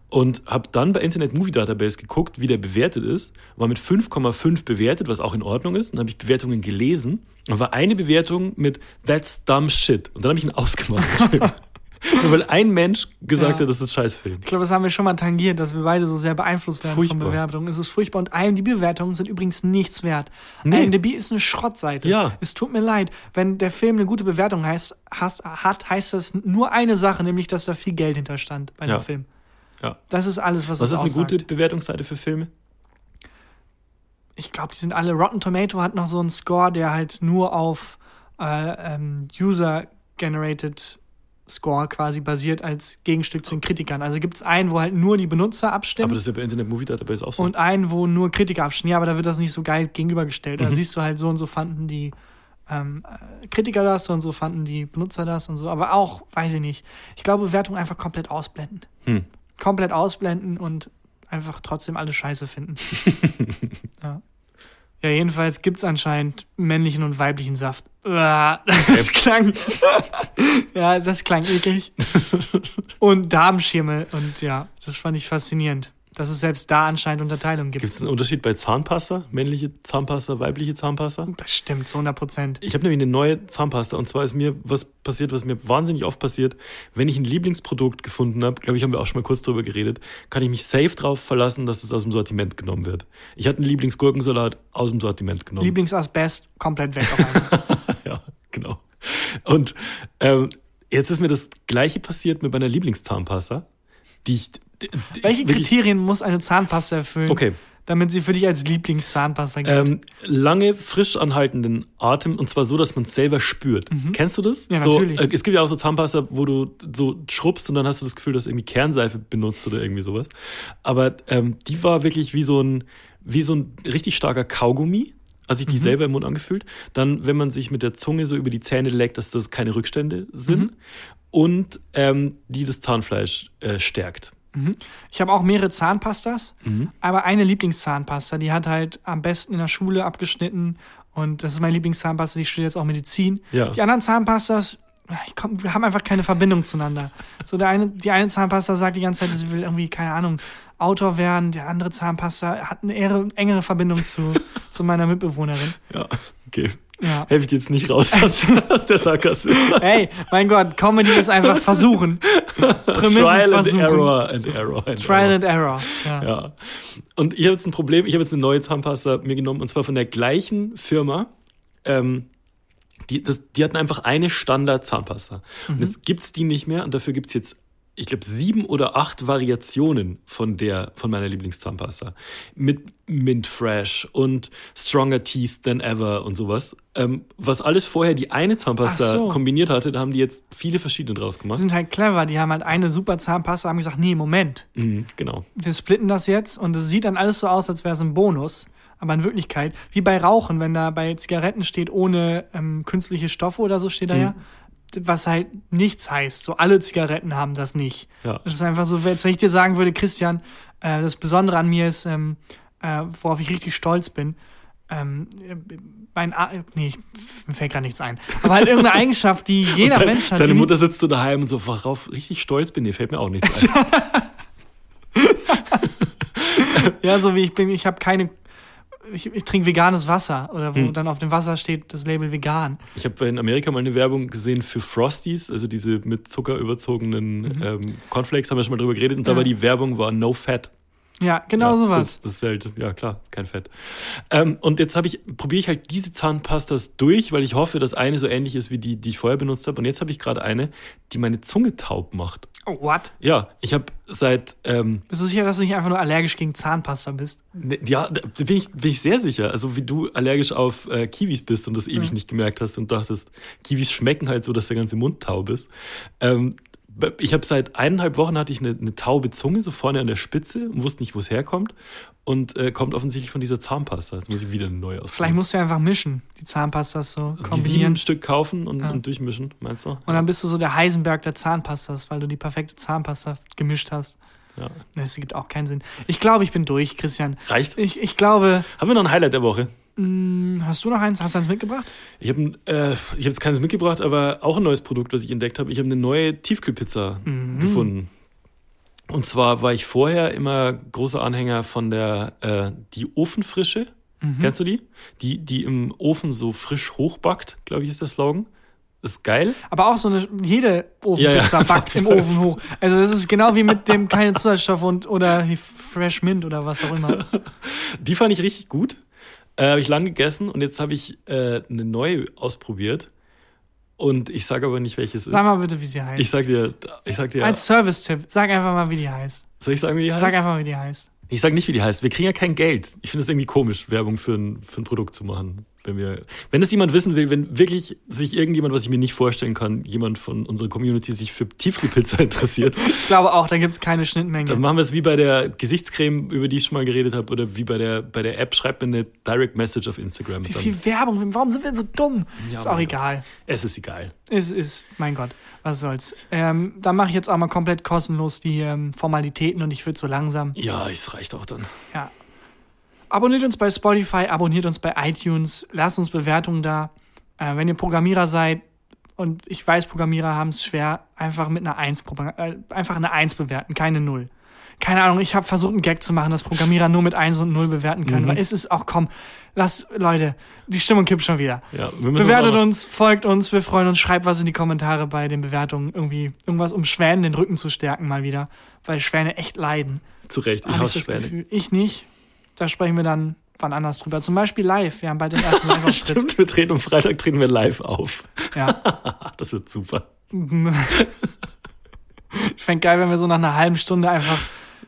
Und habe dann bei Internet Movie Database geguckt, wie der bewertet ist. War mit 5,5 bewertet, was auch in Ordnung ist. Dann habe ich Bewertungen gelesen. Und war eine Bewertung mit That's dumb shit. Und dann habe ich ihn ausgemacht. Nur weil ein Mensch gesagt Ja. hat, das ist ein Scheißfilm. Ich glaube, das haben wir schon mal tangiert, dass wir beide so sehr beeinflusst werden Furchtbar. von Bewertungen. Es ist furchtbar und IMDb-Bewertungen sind übrigens nichts wert. Nee. IMDb ist eine Schrottseite. Ja. Es tut mir leid, wenn der Film eine gute Bewertung heißt, hast, hat, heißt das nur eine Sache, nämlich, dass da viel Geld hinterstand bei Ja. dem Film. Ja. Das ist alles, was, Was es ist eine gute Bewertungsseite für Filme? Ich glaube, die sind alle. Rotten Tomato hat noch so einen Score, der halt nur auf äh, ähm, User-Generated Score quasi basiert als Gegenstück zu den Kritikern. Also gibt es einen, wo halt nur die Benutzer abstimmen. Aber das ist ja bei Internet Movie Database auch so. und einen, wo nur Kritiker abstimmen. Ja, aber da wird das nicht so geil gegenübergestellt. Mhm. Da siehst du halt so und so fanden die ähm, äh, Kritiker das, so und so fanden die Benutzer das und so. Aber auch, weiß ich nicht. Ich glaube, Bewertung einfach komplett ausblenden. Hm. Komplett ausblenden und einfach trotzdem alles scheiße finden. ja. ja, jedenfalls gibt es anscheinend männlichen und weiblichen Saft. Uah, Das klang. ja, das klang eklig. Und Darmschirme. Und ja, das fand ich faszinierend. Dass es selbst da anscheinend Unterteilungen gibt. Gibt es einen Unterschied bei Zahnpasta? Männliche Zahnpasta, weibliche Zahnpasta? Bestimmt, zu 100 Prozent. Ich habe nämlich eine neue Zahnpasta und zwar ist mir was passiert, was mir wahnsinnig oft passiert. Wenn ich ein Lieblingsprodukt gefunden habe, glaube ich, haben wir auch schon mal kurz drüber geredet, kann ich mich safe drauf verlassen, dass es aus dem Sortiment genommen wird. Ich hatte einen Lieblingsgurkensalat aus dem Sortiment genommen. Lieblingsasbest komplett weg ja, genau. Und ähm, jetzt ist mir das gleiche passiert mit meiner Lieblingszahnpasta, die ich. die- Welche Kriterien muss eine Zahnpasta erfüllen, Okay. damit sie für dich als Lieblingszahnpasta gilt? Ähm, lange frisch anhaltenden Atem und zwar so, dass man es selber spürt. Kennst du das? Mhm. Ja, so, natürlich. Äh, es gibt ja auch so Zahnpasta, wo du so schrubbst und dann hast du das Gefühl, dass irgendwie Kernseife benutzt oder irgendwie sowas. Aber ähm, die war wirklich wie so ein, wie so ein richtig starker Kaugummi. Also ich Mhm. die selber im Mund angefühlt. Dann, wenn man sich mit der Zunge so über die Zähne leckt, dass das keine Rückstände sind. Mhm. Und ähm, die das Zahnfleisch äh, stärkt. Ich habe auch mehrere Zahnpastas, Mhm. aber eine Lieblingszahnpasta, die hat halt am besten in der Schule abgeschnitten und das ist meine Lieblingszahnpasta, die studiert jetzt auch Medizin. Ja. Die anderen Zahnpastas, komm, wir haben einfach keine Verbindung zueinander. So der eine, die eine Zahnpasta sagt die ganze Zeit, sie will irgendwie, keine Ahnung, Autor werden, der andere Zahnpasta hat eine eher, engere Verbindung zu, zu meiner Mitbewohnerin. Ja, okay. Ja. Helfe ich dir jetzt nicht raus aus, aus der Sarkasmus. Hey, mein Gott, Comedy ist einfach versuchen. Prämissen Trial and versuchen. error and error. And Trial error. and Error. Ja. Ja. Und ich habe jetzt ein Problem. Ich habe jetzt eine neue Zahnpasta mir genommen und zwar von der gleichen Firma. Ähm, die, das, die hatten einfach eine Standard-Zahnpasta. Und jetzt gibt's die nicht mehr und dafür gibt's jetzt, ich glaube, sieben oder acht Variationen von der, von meiner Lieblingszahnpasta. Mit Mint Fresh und Stronger Teeth Than Ever und sowas. Ähm, was alles vorher die eine Zahnpasta so. kombiniert hatte, da haben die jetzt viele verschiedene draus Die gemacht. sind halt clever, die haben halt eine super Zahnpasta, haben gesagt, nee, Moment, Mhm, genau. wir splitten das jetzt und es sieht dann alles so aus, als wäre es ein Bonus. Aber in Wirklichkeit, wie bei Rauchen, wenn da bei Zigaretten steht, ohne ähm, künstliche Stoffe oder so steht da ja, was halt nichts heißt. So alle Zigaretten haben das nicht. Ja. Das ist einfach so, als wenn ich dir sagen würde, Christian, äh, das Besondere an mir ist, ähm, äh, worauf ich richtig stolz bin, ähm, äh, mein A nee, mir fällt gerade nichts ein. Aber halt irgendeine Eigenschaft, die jeder Dein- Mensch hat. Deine Mutter sitzt so daheim und so, worauf richtig stolz bin, dir fällt mir auch nichts ein. Ja, so wie ich bin, ich habe keine. Ich, ich trinke veganes Wasser oder Hm. wo dann auf dem Wasser steht das Label vegan. Ich habe in Amerika mal eine Werbung gesehen für Frosties, also diese mit Zucker überzogenen ähm, Cornflakes, haben wir schon mal drüber geredet. Und da Mhm. Ja. war die Werbung war No Fat. Ja, genau ja, sowas. Das, das ist halt, ja klar, ist kein Fett. Ähm, und jetzt habe ich, probiere ich halt diese Zahnpastas durch, weil ich hoffe, dass eine so ähnlich ist wie die, die ich vorher benutzt habe. Und jetzt habe ich gerade eine, die meine Zunge taub macht. Oh, what? Ja, ich habe seit ähm, Bist du sicher, dass du nicht einfach nur allergisch gegen Zahnpasta bist? Ne, Ja, da bin ich, bin ich sehr sicher. Also wie du allergisch auf äh, Kiwis bist und das ewig Mhm. nicht gemerkt hast und dachtest, Kiwis schmecken halt so, dass der ganze Mund taub ist. Ähm, ich habe seit eineinhalb Wochen hatte ich eine, eine taube Zunge so vorne an der Spitze und wusste nicht, wo es herkommt. Und äh, kommt offensichtlich von dieser Zahnpasta. Jetzt muss ich wieder eine neue ausprobieren. Vielleicht musst du einfach mischen, die Zahnpastas so die sieben kombinieren. Stück kaufen und, Ja. und durchmischen, meinst du? Und dann bist du so der Heisenberg der Zahnpastas, weil du die perfekte Zahnpasta gemischt hast. ja. Das gibt auch keinen Sinn. Ich glaube, ich bin durch, Christian. Reicht? Ich, ich glaube, Haben wir noch ein Highlight der Woche? Mh, hast du noch eins? Hast du eins mitgebracht? Ich habe äh, ich hab jetzt keines mitgebracht, aber auch ein neues Produkt, was ich entdeckt habe. Ich habe eine neue Tiefkühlpizza Mhm. gefunden. Und zwar war ich vorher immer großer Anhänger von der äh, die Ofenfrische. Mhm. Kennst du die? Die, die im Ofen so frisch hochbackt, glaube ich, ist der Slogan. ist geil. Aber auch so eine, jede Ofenpizza Ja, ja. backt im Ofen hoch. Also das ist genau wie mit dem keine Zusatzstoffe und oder Fresh Mint oder was auch immer. Die fand ich richtig gut. Äh, habe ich lang gegessen und jetzt habe ich äh, eine neue ausprobiert. Und ich sage aber nicht, welches ist. Sag mal bitte, wie sie heißt. Ich sag dir, ich sag dir, Als Service-Tipp, sag einfach mal, wie die heißt. soll ich sagen, wie die heißt? Sag einfach mal, wie die heißt. Ich sage nicht, wie die heißt. Wir kriegen ja kein Geld. Ich finde es irgendwie komisch, Werbung für ein, für ein Produkt zu machen. Wenn wir, wenn es jemand wissen will, wenn wirklich sich irgendjemand, was ich mir nicht vorstellen kann, jemand von unserer Community sich für Tiefkühlpizza interessiert, Ich glaube auch, da gibt es keine Schnittmenge. dann machen wir es wie bei der Gesichtscreme, über die ich schon mal geredet habe, oder wie bei der, bei der App. Schreibt mir eine Direct Message auf Instagram. Wie Dann, viel Werbung, warum sind wir so dumm? Ja, ist auch egal. es ist egal. Ist, ist, mein Gott, was soll's. Ähm, dann mache ich jetzt auch mal komplett kostenlos die ähm, Formalitäten und ich würde so langsam. Ja, es reicht auch dann. Ja. Abonniert uns bei Spotify, abonniert uns bei iTunes, lasst uns Bewertungen da. Äh, wenn ihr Programmierer seid, und ich weiß, Programmierer haben es schwer, einfach mit einer 1, propa- äh, einfach eine 1 bewerten, keine 0. Keine Ahnung, ich habe versucht, einen Gag zu machen, dass Programmierer nur mit 1 und 0 bewerten können, weil es ist auch, komm, lasst, Leute, die Stimmung kippt schon wieder. Ja, Bewertet noch- uns, folgt uns, wir freuen uns, schreibt was in die Kommentare bei den Bewertungen. Irgendwie irgendwas, um Schwänen den Rücken zu stärken mal wieder. Weil Schwäne echt leiden. Zu Recht, ich hasse Schwäne. Gefühl. Ich nicht. Da sprechen wir dann wann anders drüber. Zum Beispiel live. Wir haben bald den ersten Live-Auftritt. Stimmt, wir treten am Freitag treten wir live auf. ja. Das wird super. Ich fände geil, wenn wir so nach einer halben Stunde einfach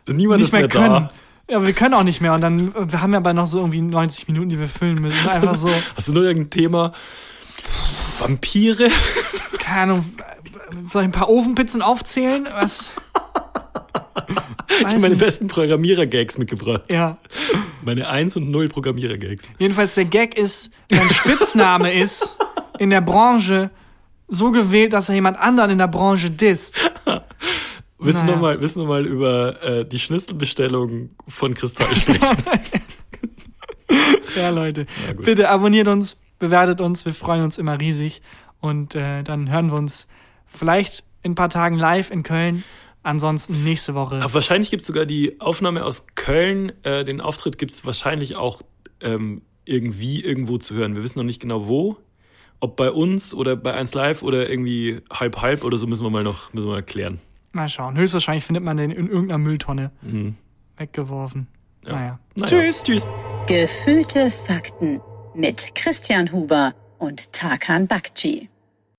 Niemand nicht ist mehr mehr, können. da. Ja, wir können auch nicht mehr. Und dann, wir haben ja aber noch so irgendwie 90 Minuten, die wir füllen müssen. Einfach so, Hast du nur irgendein Thema? Vampire? keine Ahnung, soll ich ein paar Ofenpizzen aufzählen? Was? Ich habe meine nicht. besten Programmierer-Gags mitgebracht. Ja. Meine 1 und 0 Programmierer-Gags. Jedenfalls der Gag ist, mein Spitzname ist in der Branche so gewählt, dass er jemand anderen in der Branche disst. Willst du Naja. noch mal, du noch mal über äh, die Schnitzelbestellung von Kristall sprechen? Ja, Leute. Ja. Bitte abonniert uns, bewertet uns, wir freuen uns immer riesig. Und äh, dann hören wir uns vielleicht in ein paar Tagen live in Köln. Ansonsten nächste Woche. Aber wahrscheinlich gibt es sogar die Aufnahme aus Köln. Äh, den Auftritt gibt es wahrscheinlich auch ähm, irgendwie irgendwo zu hören. Wir wissen noch nicht genau wo. Ob bei uns oder bei 1 Live oder irgendwie halb halb oder so müssen wir mal noch müssen wir mal klären. Mal schauen. Höchstwahrscheinlich findet man den in irgendeiner Mülltonne Mhm. weggeworfen. Ja. Naja. Naja. Tschüss. Tschüss. Gefühlte Fakten mit Christian Huber und Tarkan Bakci.